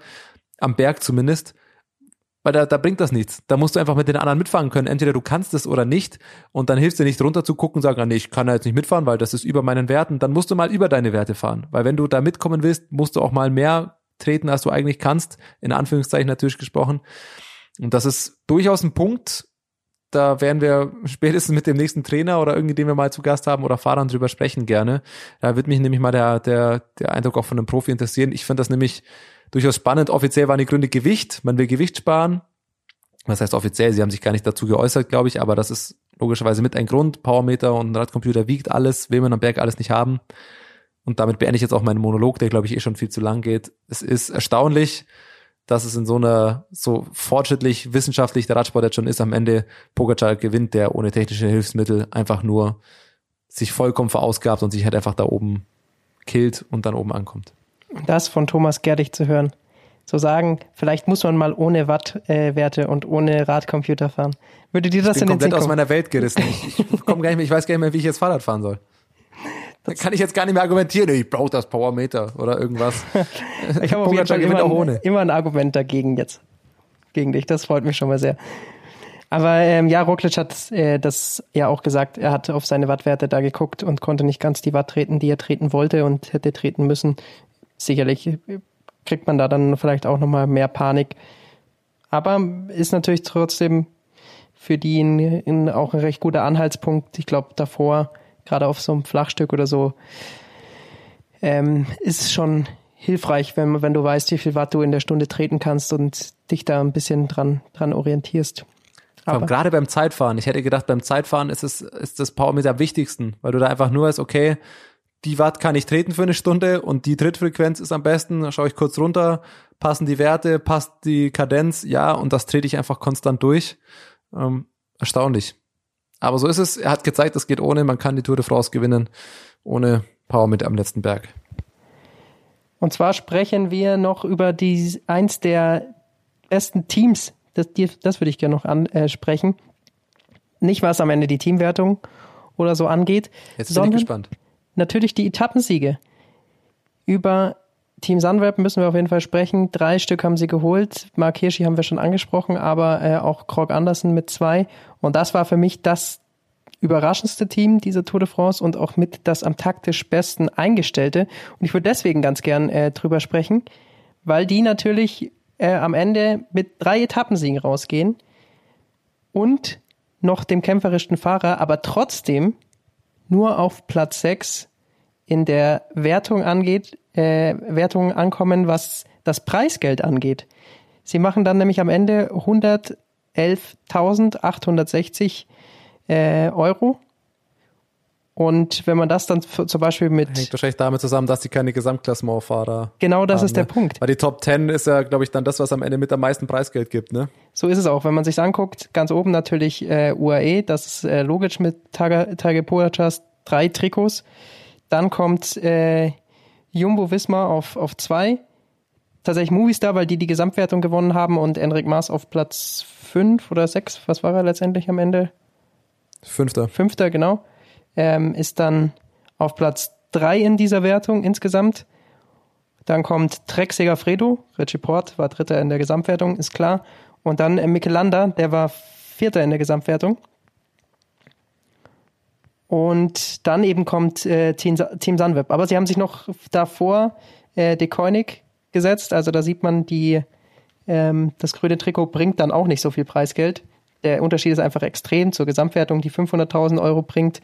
S6: am Berg zumindest, weil da, da bringt das nichts. Da musst du einfach mit den anderen mitfahren können. Entweder du kannst es oder nicht. Und dann hilft dir nicht runter zu gucken und sagen, ah, nee, ich kann da jetzt nicht mitfahren, weil das ist über meinen Werten. Dann musst du mal über deine Werte fahren. Weil wenn du da mitkommen willst, musst du auch mal mehr treten, als du eigentlich kannst. In Anführungszeichen natürlich gesprochen. Und das ist durchaus ein Punkt, da werden wir spätestens mit dem nächsten Trainer oder irgendwie, den wir mal zu Gast haben oder Fahrern drüber sprechen gerne. Da wird mich nämlich mal der, der, der Eindruck auch von einem Profi interessieren. Ich finde das nämlich durchaus spannend. Offiziell waren die Gründe Gewicht. Man will Gewicht sparen. Was heißt offiziell? Sie haben sich gar nicht dazu geäußert, glaube ich, aber das ist logischerweise mit ein Grund. Powermeter und Radcomputer wiegt alles, will man am Berg alles nicht haben. Und damit beende ich jetzt auch meinen Monolog, der glaube ich eh schon viel zu lang geht. Es ist erstaunlich, dass es in so einer, so fortschrittlich, wissenschaftlich der Radsport jetzt schon ist, am Ende Pogacar gewinnt, der ohne technische Hilfsmittel einfach nur sich vollkommen verausgabt und sich halt einfach da oben killt und dann oben ankommt.
S7: Das von Thomas Gerdig zu hören. Zu sagen, vielleicht muss man mal ohne Wattwerte äh, und ohne Radcomputer fahren. Würde dir das
S6: Ich
S7: in
S6: bin
S7: den Sinn
S6: komplett aus meiner Welt gerissen. Ich, ich komme gar nicht mehr, ich weiß gar nicht mehr, wie ich jetzt Fahrrad fahren soll. Da kann ich jetzt gar nicht mehr argumentieren, ich brauche das Powermeter oder irgendwas.
S7: Ich habe auf jeden Fall immer,
S6: auch
S7: ein, immer ein Argument dagegen jetzt. Gegen dich. Das freut mich schon mal sehr. Aber ähm, ja, Roglic hat äh, das ja auch gesagt. Er hat auf seine Wattwerte da geguckt und konnte nicht ganz die Watt treten, die er treten wollte und hätte treten müssen. Sicherlich kriegt man da dann vielleicht auch nochmal mehr Panik. Aber ist natürlich trotzdem für die ein, ein, auch ein recht guter Anhaltspunkt. Ich glaube, davor, gerade auf so einem Flachstück oder so, ähm, ist schon hilfreich, wenn, wenn du weißt, wie viel Watt du in der Stunde treten kannst und dich da ein bisschen dran, dran orientierst. Aber-
S6: gerade beim Zeitfahren. Ich hätte gedacht, beim Zeitfahren ist es, ist das Power mit am wichtigsten, weil du da einfach nur weißt, okay, die Watt kann ich treten für eine Stunde und die Trittfrequenz ist am besten. Da schaue ich kurz runter, passen die Werte, passt die Kadenz, ja, und das trete ich einfach konstant durch. Ähm, erstaunlich. Aber so ist es. Er hat gezeigt, es geht ohne. Man kann die Tour de France gewinnen, ohne Power mit am letzten Berg.
S7: Und zwar sprechen wir noch über die, eins der besten Teams. Das, das würde ich gerne noch ansprechen. Nicht, was am Ende die Teamwertung oder so angeht,
S6: Jetzt bin ich gespannt.
S7: natürlich die Etappensiege. Über Team Sunweb müssen wir auf jeden Fall sprechen. Drei Stück haben sie geholt. Mark Hirschi haben wir schon angesprochen, aber äh, auch Krog Andersen mit zwei. Und das war für mich das überraschendste Team dieser Tour de France und auch mit das am taktisch besten eingestellte. Und ich würde deswegen ganz gern äh, drüber sprechen, weil die natürlich äh, am Ende mit drei Etappensiegen rausgehen und noch dem kämpferischsten Fahrer, aber trotzdem nur auf Platz 6 in der Wertung angeht, äh, Wertung ankommen, was das Preisgeld angeht. Sie machen dann nämlich am Ende 111.860 äh, Euro. Und wenn man das dann zum Beispiel mit,
S6: Hängt wahrscheinlich damit zusammen, dass die keine Gesamtklassementfahrer
S7: genau das
S6: haben,
S7: ist der
S6: ne?
S7: Punkt.
S6: Weil die Top 10 ist ja, glaube ich, dann das, was am Ende mit am meisten Preisgeld gibt, ne?
S7: So ist es auch. Wenn man sich anguckt, ganz oben natürlich äh, UAE, das ist äh, logisch mit Tage, Tage Pogacars drei Trikots. Dann kommt äh, Jumbo Visma auf, auf zwei. Tatsächlich Movistar, weil die die Gesamtwertung gewonnen haben und Enric Maas auf Platz fünf oder sechs. Was war er letztendlich am Ende?
S6: Fünfter.
S7: Fünfter, genau. Ähm, ist dann auf Platz drei in dieser Wertung insgesamt. Dann kommt Trek Segafredo, Richie Port war Dritter in der Gesamtwertung, ist klar. Und dann äh, Michelanda, der war Vierter in der Gesamtwertung. Und dann eben kommt äh, Team, Team Sunweb. Aber sie haben sich noch davor äh, De gesetzt. Also da sieht man, die, ähm, das grüne Trikot bringt dann auch nicht so viel Preisgeld. Der Unterschied ist einfach extrem zur Gesamtwertung, die 500.000 Euro bringt.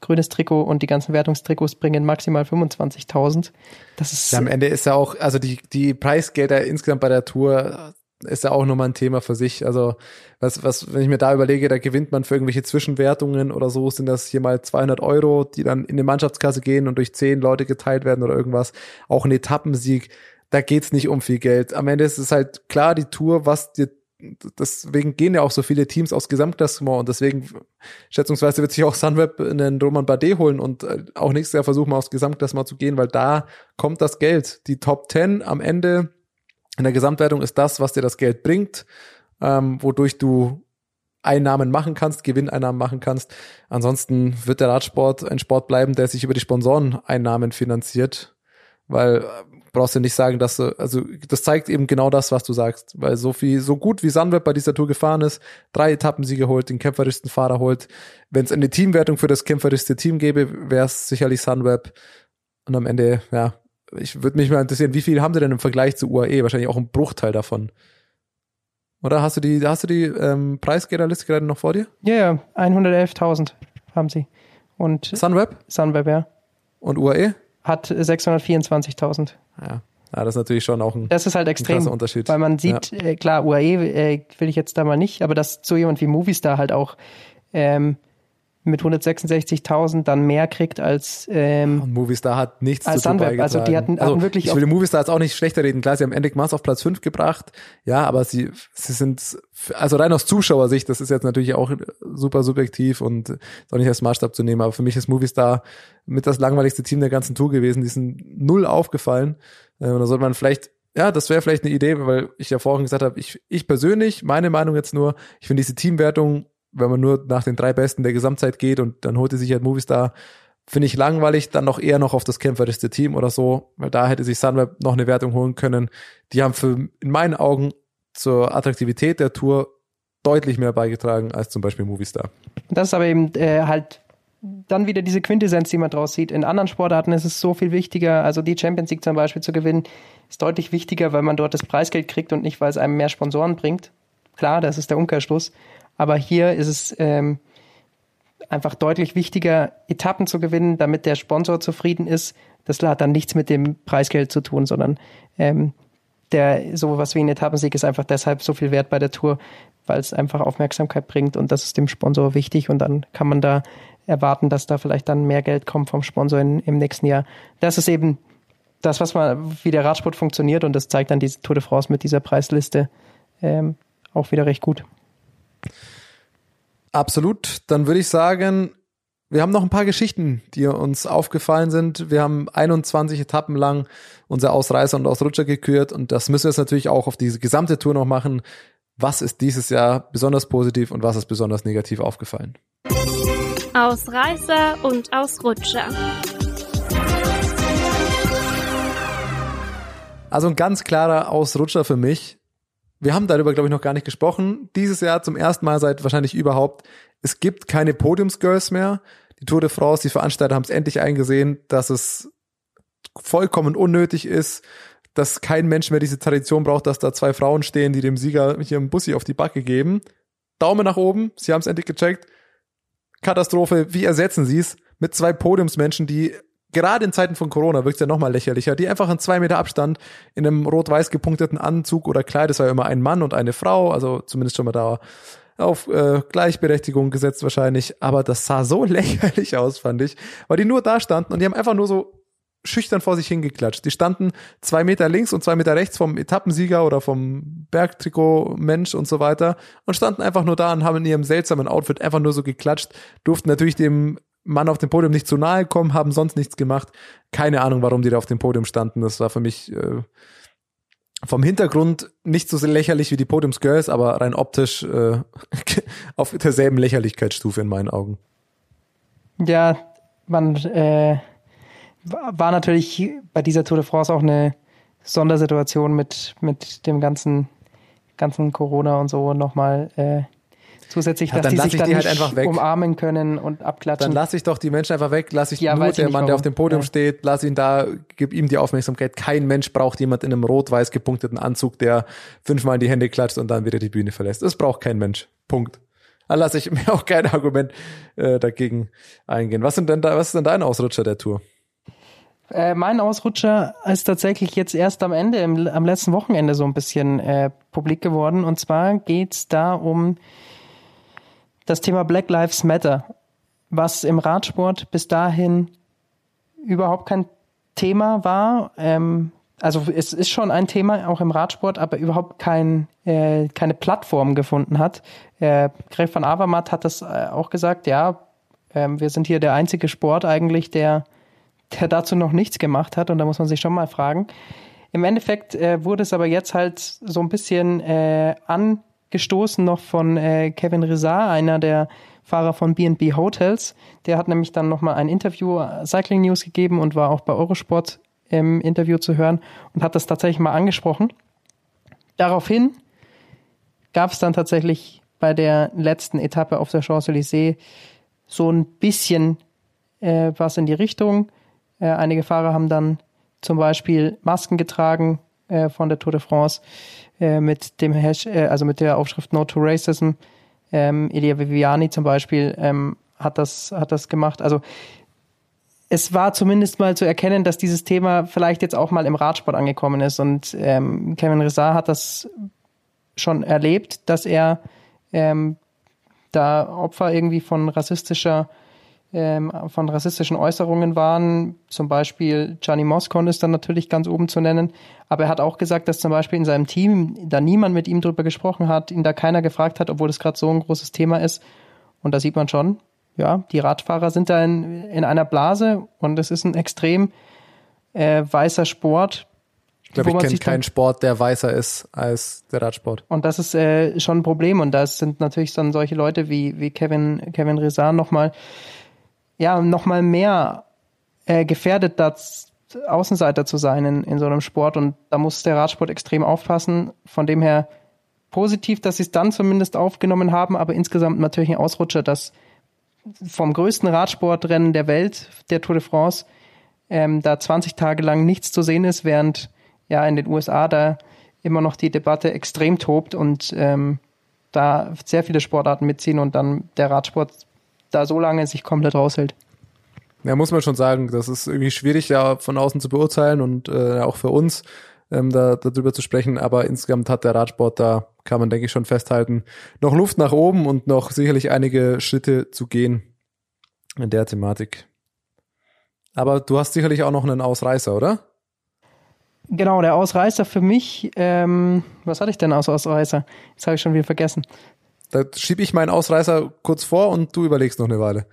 S7: Grünes Trikot und die ganzen Wertungstrikots bringen maximal 25.000. Das ist
S6: Ja, am Ende ist ja auch, also die, die Preisgelder insgesamt bei der Tour ist ja auch nochmal ein Thema für sich. Also was, was, wenn ich mir da überlege, da gewinnt man für irgendwelche Zwischenwertungen oder so, sind das hier mal 200 Euro, die dann in die Mannschaftskasse gehen und durch zehn Leute geteilt werden oder irgendwas. Auch ein Etappensieg, da geht's nicht um viel Geld. Am Ende ist es halt klar die Tour, was dir deswegen gehen ja auch so viele Teams aufs Gesamtklassement und deswegen schätzungsweise wird sich auch Sunweb einen Roman Bardet holen und äh, auch nächstes Jahr versuchen mal aufs Gesamtklassement zu gehen, weil da kommt das Geld. Die Top 10 am Ende in der Gesamtwertung ist das, was dir das Geld bringt, ähm, wodurch du Einnahmen machen kannst, Gewinneinnahmen machen kannst. Ansonsten wird der Radsport ein Sport bleiben, der sich über die Sponsoreneinnahmen finanziert, weil äh, brauchst du nicht sagen, dass du, also das zeigt eben genau das, was du sagst, weil so viel, so gut wie Sunweb bei dieser Tour gefahren ist, drei Etappensiege holt, den kämpferischsten Fahrer holt. Wenn es eine Teamwertung für das kämpferischste Team gäbe, wäre es sicherlich Sunweb. Und am Ende, ja, ich würde mich mal interessieren, wie viel haben sie denn im Vergleich zu UAE? Wahrscheinlich auch ein Bruchteil davon. Oder hast du die, hast du die ähm, Preisgelderliste gerade noch vor dir?
S7: ja, ja, 111.000 haben sie. Und
S6: Sunweb
S7: Sunweb, ja,
S6: und UAE?
S7: hat 624.000.
S6: Ja. ja, das ist natürlich schon auch ein,
S7: Das ist halt extrem,
S6: krasser Unterschied.
S7: weil man sieht, äh, klar, UAE äh, will ich jetzt da mal nicht, aber dass so jemand wie Movistar halt auch ähm, mit 166.000 dann mehr kriegt als ähm,
S6: Und Movistar hat nichts
S7: Als
S6: dazu beigetragen.
S7: also die hatten- hatten wirklich
S6: ich will Movistar jetzt auch nicht schlechter reden. Klar, sie haben Endic Maas auf Platz 5 gebracht. Ja, aber sie, sie sind, also rein aus Zuschauersicht, das ist jetzt natürlich auch super subjektiv und ist auch nicht als Maßstab zu nehmen. Aber für mich ist Movistar mit das langweiligste Team der ganzen Tour gewesen. Die sind null aufgefallen. Äh, Und da sollte man vielleicht ja, das wäre vielleicht eine Idee, weil ich ja vorhin gesagt habe, ich, ich persönlich, meine Meinung jetzt nur, ich finde diese Teamwertung, wenn man nur nach den drei Besten der Gesamtzeit geht und dann holt er sich halt Movistar, finde ich langweilig, dann noch eher noch auf das kämpferischste Team oder so, weil da hätte sich Sunweb noch eine Wertung holen können. Die haben für, in meinen Augen zur Attraktivität der Tour deutlich mehr beigetragen als zum Beispiel Movistar.
S7: Das ist aber eben äh, halt dann wieder diese Quintessenz, die man draus sieht. In anderen Sportarten ist es so viel wichtiger, also die Champions League zum Beispiel zu gewinnen, ist deutlich wichtiger, weil man dort das Preisgeld kriegt und nicht, weil es einem mehr Sponsoren bringt. Klar, das ist der Umkehrschluss. Aber hier ist es ähm, einfach deutlich wichtiger, Etappen zu gewinnen, damit der Sponsor zufrieden ist. Das hat dann nichts mit dem Preisgeld zu tun, sondern ähm, der sowas wie ein Etappensieg ist einfach deshalb so viel wert bei der Tour, weil es einfach Aufmerksamkeit bringt und das ist dem Sponsor wichtig und dann kann man da erwarten, dass da vielleicht dann mehr Geld kommt vom Sponsor in, im nächsten Jahr. Das ist eben das, was man, wie der Radsport funktioniert und das zeigt dann diese Tour de France mit dieser Preisliste ähm, auch wieder recht gut.
S6: Absolut. Dann würde ich sagen, wir haben noch ein paar Geschichten, die uns aufgefallen sind. Wir haben 21 Etappen lang unsere Ausreißer und Ausrutscher gekürt und das müssen wir jetzt natürlich auch auf diese gesamte Tour noch machen. Was ist dieses Jahr besonders positiv und was ist besonders negativ aufgefallen?
S1: Ausreißer und Ausrutscher.
S6: Also ein ganz klarer Ausrutscher für mich. Wir haben darüber, glaube ich, noch gar nicht gesprochen. Dieses Jahr zum ersten Mal seit wahrscheinlich überhaupt. Es gibt keine Podiumsgirls mehr. Die Tour de France, die Veranstalter haben es endlich eingesehen, dass es vollkommen unnötig ist, dass kein Mensch mehr diese Tradition braucht, dass da zwei Frauen stehen, die dem Sieger mit ihrem Bussi auf die Backe geben. Daumen nach oben, sie haben es endlich gecheckt. Katastrophe, wie ersetzen sie es mit zwei Podiumsmenschen, die gerade in Zeiten von Corona wirkt es ja nochmal lächerlicher, die einfach in zwei Meter Abstand in einem rot-weiß gepunkteten Anzug oder Kleid, das war ja immer ein Mann und eine Frau, also zumindest schon mal da auf äh, Gleichberechtigung gesetzt wahrscheinlich, aber das sah so lächerlich aus, fand ich, weil die nur da standen und die haben einfach nur so schüchtern vor sich hingeklatscht. Die standen zwei Meter links und zwei Meter rechts vom Etappensieger oder vom Bergtrikot-Mensch und so weiter und standen einfach nur da und haben in ihrem seltsamen Outfit einfach nur so geklatscht, durften natürlich dem Mann auf dem Podium nicht zu nahe kommen, haben sonst nichts gemacht. Keine Ahnung, warum die da auf dem Podium standen. Das war für mich äh, vom Hintergrund nicht so lächerlich wie die Podiumsgirls, aber rein optisch äh, auf derselben Lächerlichkeitsstufe in meinen Augen.
S7: Ja, man äh, war natürlich bei dieser Tour de France auch eine Sondersituation mit, mit dem ganzen, ganzen Corona und so nochmal zusätzlich, ja, dass die sich dann die halt einfach weg. umarmen können und abklatschen.
S6: Dann lasse ich doch die Menschen einfach weg, lasse ich ja, nur der Mann, warum. der auf dem Podium ja. steht, lass ihn da, gib ihm die Aufmerksamkeit. Kein Mensch braucht jemand in einem rot-weiß gepunkteten Anzug, der fünfmal in die Hände klatscht und dann wieder die Bühne verlässt. Das braucht kein Mensch. Punkt. Dann lasse ich mir auch kein Argument äh, dagegen eingehen. Was sind denn da, was ist denn dein Ausrutscher der Tour?
S7: Äh, mein Ausrutscher ist tatsächlich jetzt erst am Ende, im, am letzten Wochenende so ein bisschen äh, publik geworden. Und zwar geht's da um das Thema Black Lives Matter, was im Radsport bis dahin überhaupt kein Thema war. Ähm, also es ist schon ein Thema, auch im Radsport, aber überhaupt kein, äh, keine Plattform gefunden hat. Äh, Greg van Avermaet hat das äh, auch gesagt, ja, äh, wir sind hier der einzige Sport eigentlich, der, der dazu noch nichts gemacht hat und da muss man sich schon mal fragen. Im Endeffekt äh, wurde es aber jetzt halt so ein bisschen äh, an gestoßen noch von äh, Kevin Rizar, einer der Fahrer von B&B Hotels. Der hat nämlich dann nochmal ein Interview äh, Cycling News gegeben und war auch bei Eurosport im Interview zu hören und hat das tatsächlich mal angesprochen. Daraufhin gab es dann tatsächlich bei der letzten Etappe auf der Champs-Élysées so ein bisschen äh, was in die Richtung. Äh, einige Fahrer haben dann zum Beispiel Masken getragen äh, von der Tour de France. Äh, mit dem Hash, äh, also mit der Aufschrift No to Racism. Ähm, Elia Viviani zum Beispiel ähm, hat das hat das gemacht. Also es war zumindest mal zu erkennen, dass dieses Thema vielleicht jetzt auch mal im Radsport angekommen ist. Und ähm, Kevin Rizar hat das schon erlebt, dass er ähm, da Opfer irgendwie von rassistischer ähm, von rassistischen Äußerungen waren. Zum Beispiel Gianni Moscon ist dann natürlich ganz oben zu nennen. Aber er hat auch gesagt, dass zum Beispiel in seinem Team da niemand mit ihm drüber gesprochen hat, ihn da keiner gefragt hat, obwohl das gerade so ein großes Thema ist. Und da sieht man schon, ja, die Radfahrer sind da in, in einer Blase und es ist ein extrem äh, weißer Sport.
S6: Ich glaube, ich kenne keinen Sport, der weißer ist als der Radsport.
S7: Und das ist äh, schon ein Problem. Und da sind natürlich dann solche Leute wie, wie Kevin, Kevin Rezan nochmal ja, nochmal mehr äh, gefährdet, das Außenseiter zu sein in, in so einem Sport. Und da muss der Radsport extrem aufpassen. Von dem her positiv, dass sie es dann zumindest aufgenommen haben, aber insgesamt natürlich ein Ausrutscher, dass vom größten Radsportrennen der Welt, der Tour de France, ähm, da 20 Tage lang nichts zu sehen ist, während ja in den USA da immer noch die Debatte extrem tobt und ähm, da sehr viele Sportarten mitziehen und dann der Radsport da so lange sich komplett raushält.
S6: Ja, muss man schon sagen, das ist irgendwie schwierig, ja, von außen zu beurteilen und äh, auch für uns. ähm, da, darüber zu sprechen. Aber insgesamt hat der Radsport da, kann man denke ich schon festhalten, noch Luft nach oben und noch sicherlich einige Schritte zu gehen in der Thematik. Aber du hast sicherlich auch noch einen Ausreißer, oder?
S7: Genau, der Ausreißer für mich, ähm, was hatte ich denn als Ausreißer? Jetzt habe ich schon wieder vergessen.
S6: Da schiebe ich meinen Ausreißer kurz vor und du überlegst noch eine Weile.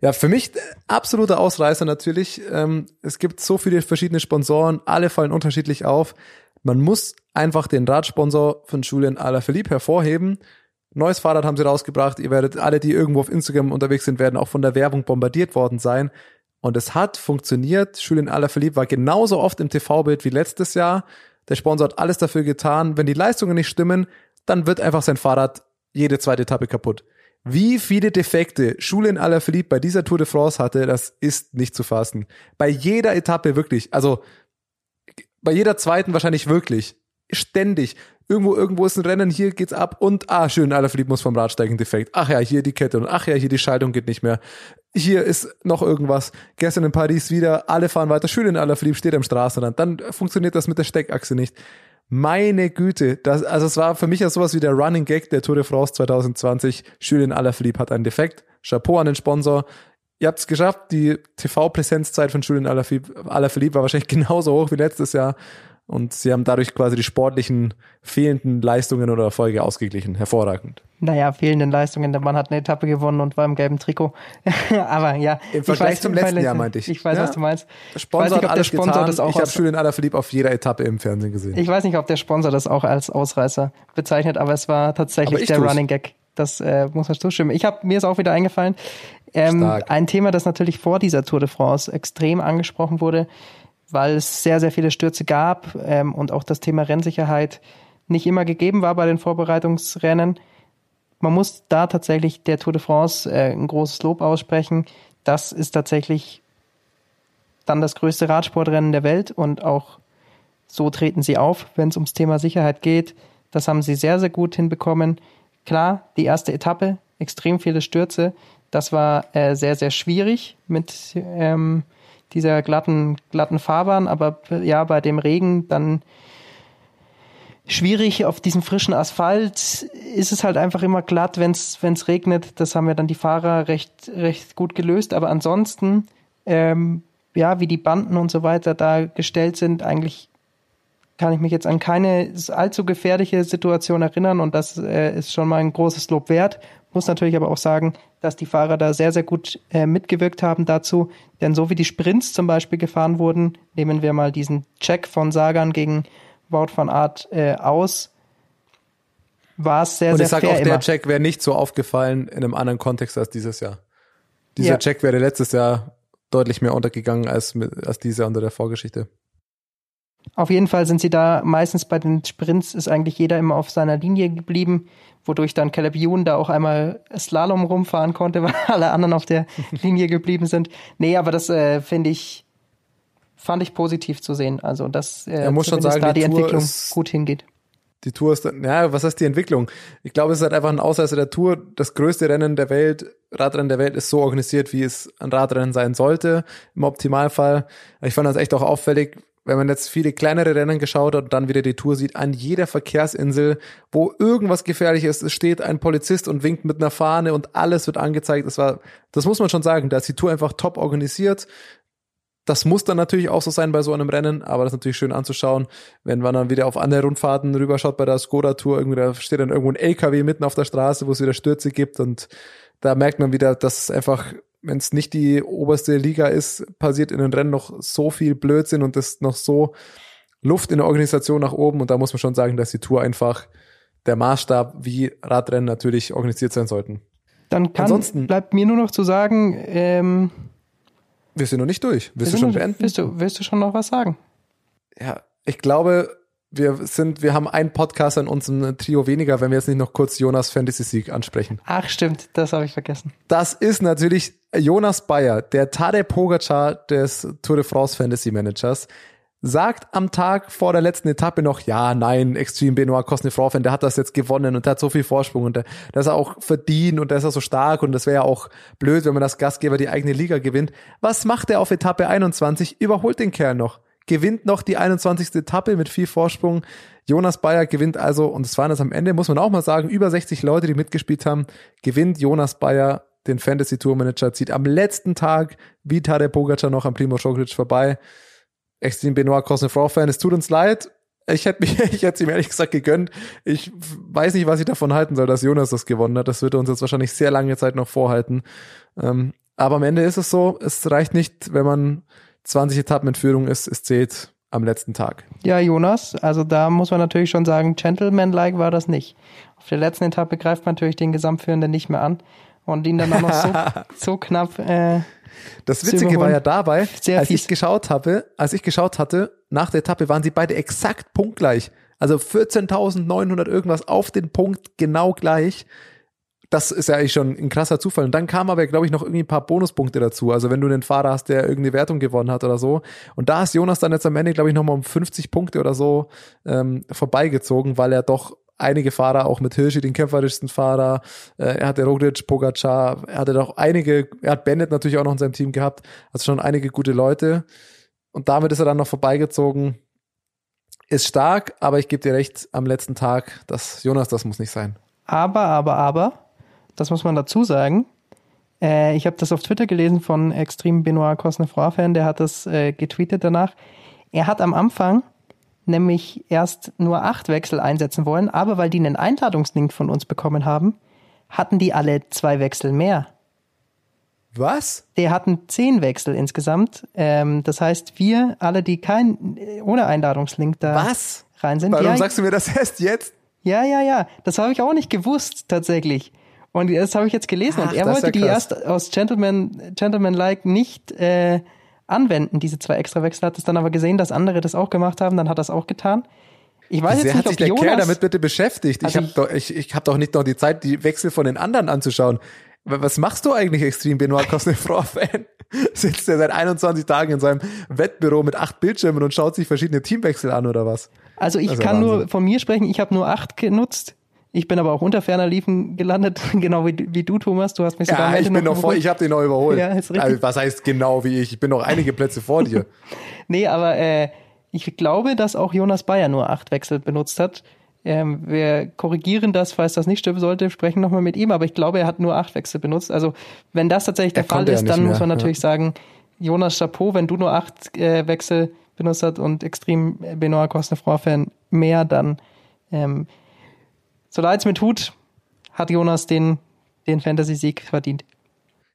S6: Ja, für mich äh, absoluter Ausreißer natürlich. Ähm, es gibt so viele verschiedene Sponsoren, alle fallen unterschiedlich auf. Man muss einfach den Radsponsor von Julian Alaphilippe hervorheben. Neues Fahrrad haben sie rausgebracht. Ihr werdet alle, die irgendwo auf Instagram unterwegs sind, werden auch von der Werbung bombardiert worden sein. Und es hat funktioniert. Julian Alaphilippe war genauso oft im TV-Bild wie letztes Jahr. Der Sponsor hat alles dafür getan. Wenn die Leistungen nicht stimmen, dann wird einfach sein Fahrrad jede zweite Etappe kaputt. Wie viele Defekte Julian Alaphilippe bei dieser Tour de France hatte, das ist nicht zu fassen. Bei jeder Etappe wirklich, also bei jeder zweiten wahrscheinlich wirklich. Ständig. Irgendwo, irgendwo ist ein Rennen, hier geht's ab und ah, schön, Alaphilippe muss vom Rad steigen, defekt. Ach ja, hier die Kette und ach ja, hier die Schaltung geht nicht mehr. Hier ist noch irgendwas. Gestern in Paris wieder, alle fahren weiter. Schön in Alaphilippe steht am Straßenrand. Dann funktioniert das mit der Steckachse nicht. Meine Güte, das, also es war für mich ja sowas wie der Running Gag der Tour de France 2020. Julien Alaphilippe hat einen Defekt. Chapeau an den Sponsor. Ihr habt es geschafft. Die TV-Präsenzzeit von Julien Alaphilippe, Alaphilippe war wahrscheinlich genauso hoch wie letztes Jahr. Und sie haben dadurch quasi die sportlichen fehlenden Leistungen oder Erfolge ausgeglichen. Hervorragend.
S7: Naja, fehlenden Leistungen. Der Mann hat eine Etappe gewonnen und war im gelben Trikot. Aber ja.
S6: Im Vergleich weiß, zum letzten Jahr meinte ich.
S7: Ich weiß,
S6: ja.
S7: was du meinst.
S6: Der Sponsor
S7: nicht,
S6: hat alles
S7: Sponsor
S6: getan.
S7: das auch
S6: ich habe Julien Alaphilippe auf jeder Etappe im Fernsehen gesehen.
S7: Ich weiß nicht, ob der Sponsor das auch als Ausreißer bezeichnet, aber es war tatsächlich
S6: ich
S7: der
S6: tu's.
S7: Running Gag. Das äh, muss man zustimmen. Ich habe mir ist auch wieder eingefallen. Ähm, ein Thema, das natürlich vor dieser Tour de France extrem angesprochen wurde, weil es sehr, sehr viele Stürze gab ähm, und auch das Thema Rennsicherheit nicht immer gegeben war bei den Vorbereitungsrennen. Man muss da tatsächlich der Tour de France äh, ein großes Lob aussprechen. Das ist tatsächlich dann das größte Radsportrennen der Welt und auch so treten sie auf, wenn es ums Thema Sicherheit geht. Das haben sie sehr, sehr gut hinbekommen. Klar, die erste Etappe, extrem viele Stürze. Das war äh, sehr, sehr schwierig mit ähm, dieser glatten, glatten Fahrbahn, aber ja, bei dem Regen dann schwierig auf diesem frischen Asphalt ist es halt einfach immer glatt, wenn es regnet. Das haben ja dann die Fahrer recht, recht gut gelöst. Aber ansonsten, ähm, ja, wie die Banden und so weiter da gestellt sind, eigentlich kann ich mich jetzt an keine allzu gefährliche Situation erinnern und das äh, ist schon mal ein großes Lob wert. Muss natürlich aber auch sagen, dass die Fahrer da sehr, sehr gut äh, mitgewirkt haben dazu, denn so wie die Sprints zum Beispiel gefahren wurden, nehmen wir mal diesen Check von Sagan gegen Wout van Aert äh, aus, war es sehr,
S6: Und
S7: sehr
S6: ich sage
S7: fair
S6: auch,
S7: immer.
S6: der Check wäre nicht so aufgefallen in einem anderen Kontext als dieses Jahr. Dieser
S7: Ja.
S6: Check wäre letztes Jahr deutlich mehr untergegangen als, als dieser unter der Vorgeschichte.
S7: Auf jeden Fall sind sie da meistens bei den Sprints ist eigentlich jeder immer auf seiner Linie geblieben, wodurch dann Caleb Ewan da auch einmal Slalom rumfahren konnte, weil alle anderen auf der Linie geblieben sind. Nee, aber das äh, finde ich, fand ich positiv zu sehen. Also, dass äh,
S6: Er muss schon sagen,
S7: da
S6: die
S7: die Entwicklung
S6: ist-
S7: gut hingeht.
S6: Die Tour ist, dann- ja, was heißt die Entwicklung? Ich glaube, es ist halt einfach ein Ausreißer der Tour. Das größte Rennen der Welt, Radrennen der Welt ist so organisiert, wie es ein Radrennen sein sollte, im Optimalfall. Ich fand das echt auch auffällig, wenn man jetzt viele kleinere Rennen geschaut hat und dann wieder die Tour sieht, an jeder Verkehrsinsel, wo irgendwas gefährlich ist, steht ein Polizist und winkt mit einer Fahne und alles wird angezeigt. Das war, das muss man schon sagen, da ist die Tour einfach top organisiert. Das muss dann natürlich auch so sein bei so einem Rennen, aber das ist natürlich schön anzuschauen, wenn man dann wieder auf andere Rundfahrten rüberschaut bei der Skoda Tour, irgendwie da steht dann irgendwo ein LKW mitten auf der Straße, wo es wieder Stürze gibt und da merkt man wieder, dass es einfach, wenn es nicht die oberste Liga ist, passiert in den Rennen noch so viel Blödsinn und es noch so Luft in der Organisation nach oben und da muss man schon sagen, dass die Tour einfach der Maßstab, wie Radrennen natürlich organisiert sein sollten.
S7: Dann kann,
S6: Ansonsten-
S7: bleibt mir nur noch zu sagen, ähm,
S6: Wir sind noch nicht durch. Willst du schon beenden?
S7: Willst du, willst du schon noch was sagen?
S6: Ja, ich glaube, wir sind, wir haben einen Podcast an unserem Trio weniger, wenn wir jetzt nicht noch kurz Jonas Fantasy Sieg ansprechen.
S7: Ach, stimmt, das habe ich vergessen.
S6: Das ist natürlich Jonas Bayer, der Tadej Pogacar des Tour de France Fantasy Managers. Sagt am Tag vor der letzten Etappe noch, ja, nein, Extreme Benoit Cosnefroid, der hat das jetzt gewonnen und der hat so viel Vorsprung und der, der ist auch verdient und der ist auch so stark und das wäre ja auch blöd, wenn man das Gastgeber die eigene Liga gewinnt. Was macht er auf Etappe 21? Überholt den Kerl noch. Gewinnt noch die 21. Etappe mit viel Vorsprung. Jonas Bayer gewinnt also, und es waren das am Ende, muss man auch mal sagen, über 60 Leute, die mitgespielt haben, gewinnt Jonas Bayer den Fantasy Tour Manager, zieht am letzten Tag wie Tadej Pogacar noch am Primo Roglic vorbei. Extrem Benoit Cosnefroid-Fan, es tut uns leid. Ich hätte mich, ich hätte ihm ehrlich gesagt gegönnt. Ich weiß nicht, was ich davon halten soll, dass Jonas das gewonnen hat. Das wird uns jetzt wahrscheinlich sehr lange Zeit noch vorhalten. Ähm, aber am Ende ist es so, es reicht nicht, wenn man 20 Etappen in Führung ist, es zählt am letzten Tag.
S7: Ja, Jonas, also da muss man natürlich schon sagen, Gentleman-like war das nicht. Auf der letzten Etappe greift man natürlich den Gesamtführenden nicht mehr an und ihn dann auch noch so, so knapp. Äh,
S6: Das Witzige war ja dabei, als
S7: fies.
S6: ich geschaut habe, als ich geschaut hatte, nach der Etappe waren sie beide exakt punktgleich. Also 14.900 irgendwas auf den Punkt genau gleich. Das ist ja eigentlich schon ein krasser Zufall. Und dann kam aber, glaube ich, noch irgendwie ein paar Bonuspunkte dazu. Also wenn du einen Fahrer hast, der irgendeine Wertung gewonnen hat oder so. Und da ist Jonas dann jetzt am Ende, glaube ich, nochmal um 50 Punkte oder so ähm, vorbeigezogen, weil er doch einige Fahrer, auch mit Hirschi, den kämpferischsten Fahrer, äh, er hatte Roglic, Pogacar, er hatte doch einige, er hat Bennett natürlich auch noch in seinem Team gehabt, also schon einige gute Leute. Und damit ist er dann noch vorbeigezogen. Ist stark, aber ich gebe dir recht, am letzten Tag, das Jonas, das muss nicht sein.
S7: Aber, aber, aber, das muss man dazu sagen. Äh, ich habe das auf Twitter gelesen von Extrem Benoit Cosnefroid-Fan, der hat das äh, getweetet danach. Er hat am Anfang nämlich erst nur acht Wechsel einsetzen wollen, aber weil die einen Einladungslink von uns bekommen haben, hatten die alle zwei Wechsel mehr.
S6: Was?
S7: Die hatten zehn Wechsel insgesamt. Ähm, das heißt, wir alle, die kein ohne Einladungslink da
S6: Was?
S7: rein sind,
S6: Warum
S7: ja,
S6: sagst du mir das erst jetzt?
S7: ja, ja, ja. Das habe ich auch nicht gewusst, tatsächlich. Und das habe ich jetzt gelesen.
S6: Ach,
S7: und er wollte
S6: ja
S7: die erst aus Gentleman, Gentleman-like nicht äh, anwenden, diese zwei extra Wechsel. Hat es dann aber gesehen, dass andere das auch gemacht haben. Dann hat er es auch getan. Ich weiß
S6: sehr
S7: jetzt
S6: hat
S7: nicht,
S6: sich
S7: ob
S6: der
S7: Jonas...
S6: Kerl damit bitte beschäftigt?
S7: Also
S6: ich
S7: ich-
S6: habe doch, ich, ich hab doch nicht noch die Zeit, die Wechsel von den anderen anzuschauen. Was machst du eigentlich, Extrem Benoit Cosnefroid-Fan? Sitzt er seit 21 Tagen in seinem Wettbüro mit acht Bildschirmen und schaut sich verschiedene Teamwechsel an oder was?
S7: Also ich kann nur
S6: Wahnsinn.
S7: von mir sprechen, ich habe nur acht genutzt. Ich bin aber auch unter ferner Liefen gelandet, genau wie, wie du, Thomas. Du hast mich sogar
S6: Ja, ich bin noch vor,
S7: überholt.
S6: ich habe den noch überholt.
S7: Ja, ist richtig.
S6: Also, was heißt genau wie ich? Ich bin noch einige Plätze vor dir.
S7: Nee, aber äh, ich glaube, dass auch Jonas Bayer nur acht Wechsel benutzt hat. Ähm, wir korrigieren das, falls das nicht stimmen sollte, sprechen nochmal mit ihm, aber ich glaube, er hat nur acht Wechsel benutzt. Also wenn das tatsächlich der
S6: Er
S7: Fall ist, dann
S6: mehr,
S7: muss man natürlich
S6: ja.
S7: sagen, Jonas Chapeau, wenn du nur acht äh, Wechsel benutzt hast und extrem Benoit Cosnefroid-Fan mehr, dann ähm, so leid's mir tut, hat Jonas den, den Fantasy-Sieg verdient.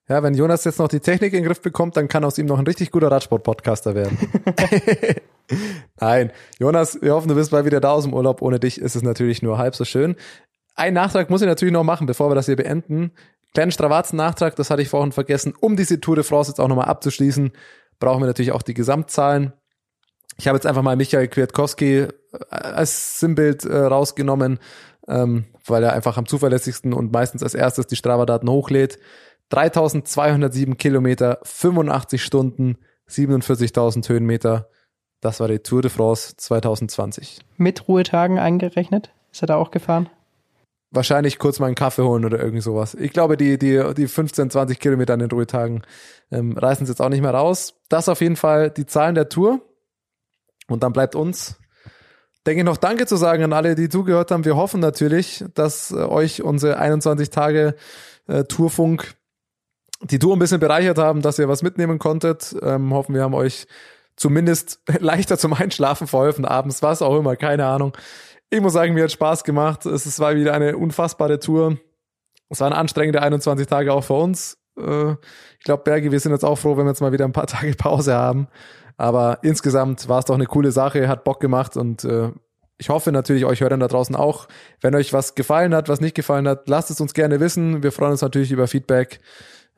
S6: Ja, wenn Jonas jetzt noch die Technik in den Griff bekommt, dann kann aus ihm noch ein richtig guter Radsport-Podcaster werden. Nein, Jonas, wir hoffen, du bist bald wieder da aus dem Urlaub. Ohne dich ist es natürlich nur halb so schön. Ein Nachtrag muss ich natürlich noch machen, bevor wir das hier beenden. Kleinen Stravazen-Nachtrag, das hatte ich vorhin vergessen. Um diese Tour de France jetzt auch nochmal abzuschließen, brauchen wir natürlich auch die Gesamtzahlen. Ich habe jetzt einfach mal Michael Kwiatkowski äh, als Sinnbild äh, rausgenommen, ähm, weil er einfach am zuverlässigsten und meistens als erstes die Strava-Daten hochlädt. 3207 Kilometer, 85 Stunden, 47.000 Höhenmeter. Das war die Tour de France 2020.
S7: Mit Ruhetagen eingerechnet? Ist er da auch gefahren?
S6: Wahrscheinlich kurz mal einen Kaffee holen oder irgend sowas. Ich glaube, die, die, die 15, 20 Kilometer an den Ruhetagen ähm, reißen es jetzt auch nicht mehr raus. Das auf jeden Fall die Zahlen der Tour. Und dann bleibt uns, denke ich, noch Danke zu sagen an alle, die zugehört haben. Wir hoffen natürlich, dass äh, euch unsere 21 Tage äh, Tourfunk die Tour ein bisschen bereichert haben, dass ihr was mitnehmen konntet. Ähm, hoffen, wir haben euch zumindest leichter zum Einschlafen verholfen abends, was auch immer, keine Ahnung. Ich muss sagen, mir hat Spaß gemacht. Es war wieder eine unfassbare Tour. Es waren anstrengende 21 Tage auch für uns. Äh, Ich glaube, Bergi, wir sind jetzt auch froh, wenn wir jetzt mal wieder ein paar Tage Pause haben. Aber insgesamt war es doch eine coole Sache, hat Bock gemacht und äh, ich hoffe natürlich euch Hörern da draußen auch. Wenn euch was gefallen hat, was nicht gefallen hat, lasst es uns gerne wissen. Wir freuen uns natürlich über Feedback.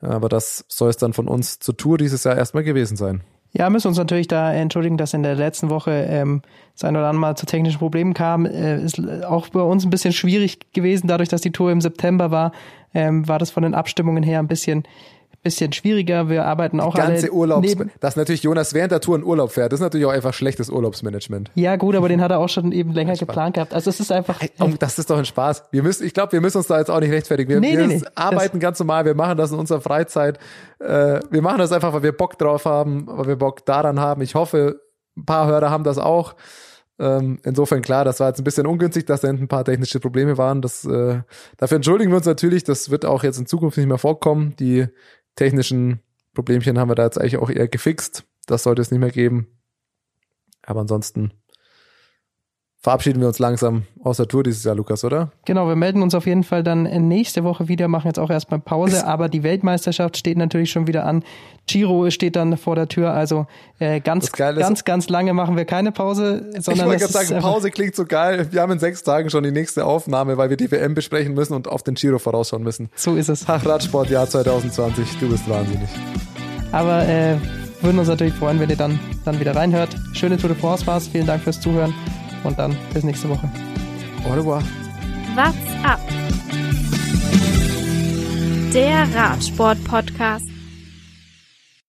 S6: Aber das soll es dann von uns zur Tour dieses Jahr erstmal gewesen sein.
S7: Ja, müssen uns natürlich da entschuldigen, dass in der letzten Woche ähm, es ein oder andere Mal zu technischen Problemen kam. Äh, ist auch bei uns ein bisschen schwierig gewesen, dadurch, dass die Tour im September war, ähm, war das von den Abstimmungen her ein bisschen bisschen schwieriger. Wir arbeiten auch
S6: Ganze
S7: alle
S6: Urlaubs, dass natürlich Jonas während der Tour in Urlaub fährt, das ist natürlich auch einfach schlechtes Urlaubsmanagement.
S7: Ja, gut, aber den hat er auch schon eben länger geplant gehabt. Also es ist einfach
S6: Ey, oh, das ist doch ein Spaß. Wir müssen, ich glaube, wir müssen uns da jetzt auch nicht rechtfertigen. Wir,
S7: Nee,
S6: wir
S7: nee, nee.
S6: arbeiten ganz normal, wir machen das in unserer Freizeit. Äh, wir machen das einfach, weil wir Bock drauf haben, weil wir Bock daran haben. Ich hoffe, Ein paar Hörer haben das auch. Ähm, insofern klar, das war jetzt ein bisschen ungünstig, dass da hinten ein paar technische Probleme waren. Das, äh, dafür entschuldigen wir uns natürlich. Das wird auch jetzt in Zukunft nicht mehr vorkommen. Die technischen Problemchen haben wir da jetzt eigentlich auch eher gefixt. Das sollte es nicht mehr geben. Aber ansonsten verabschieden wir uns langsam aus der Tour dieses Jahr, Lukas, oder?
S7: Genau, wir melden uns auf jeden Fall dann nächste Woche wieder, machen jetzt auch erstmal Pause, aber die Weltmeisterschaft steht natürlich schon wieder an. Giro steht dann vor der Tür, also äh, ganz, ganz, ganz lange machen wir keine Pause, sondern.
S6: Ich wollte gerade sagen, Pause klingt so geil. Wir haben in sechs Tagen schon die nächste Aufnahme, weil wir die WM besprechen müssen und auf den Giro vorausschauen müssen.
S7: So ist es.
S6: Ach, Radsportjahr 2020, du bist wahnsinnig.
S7: Aber äh, würden uns natürlich freuen, wenn ihr dann, dann wieder reinhört. Schöne Tour de France war's. Vielen Dank fürs Zuhören und dann bis nächste Woche.
S6: Au revoir.
S1: What's up? Der Radsport-Podcast.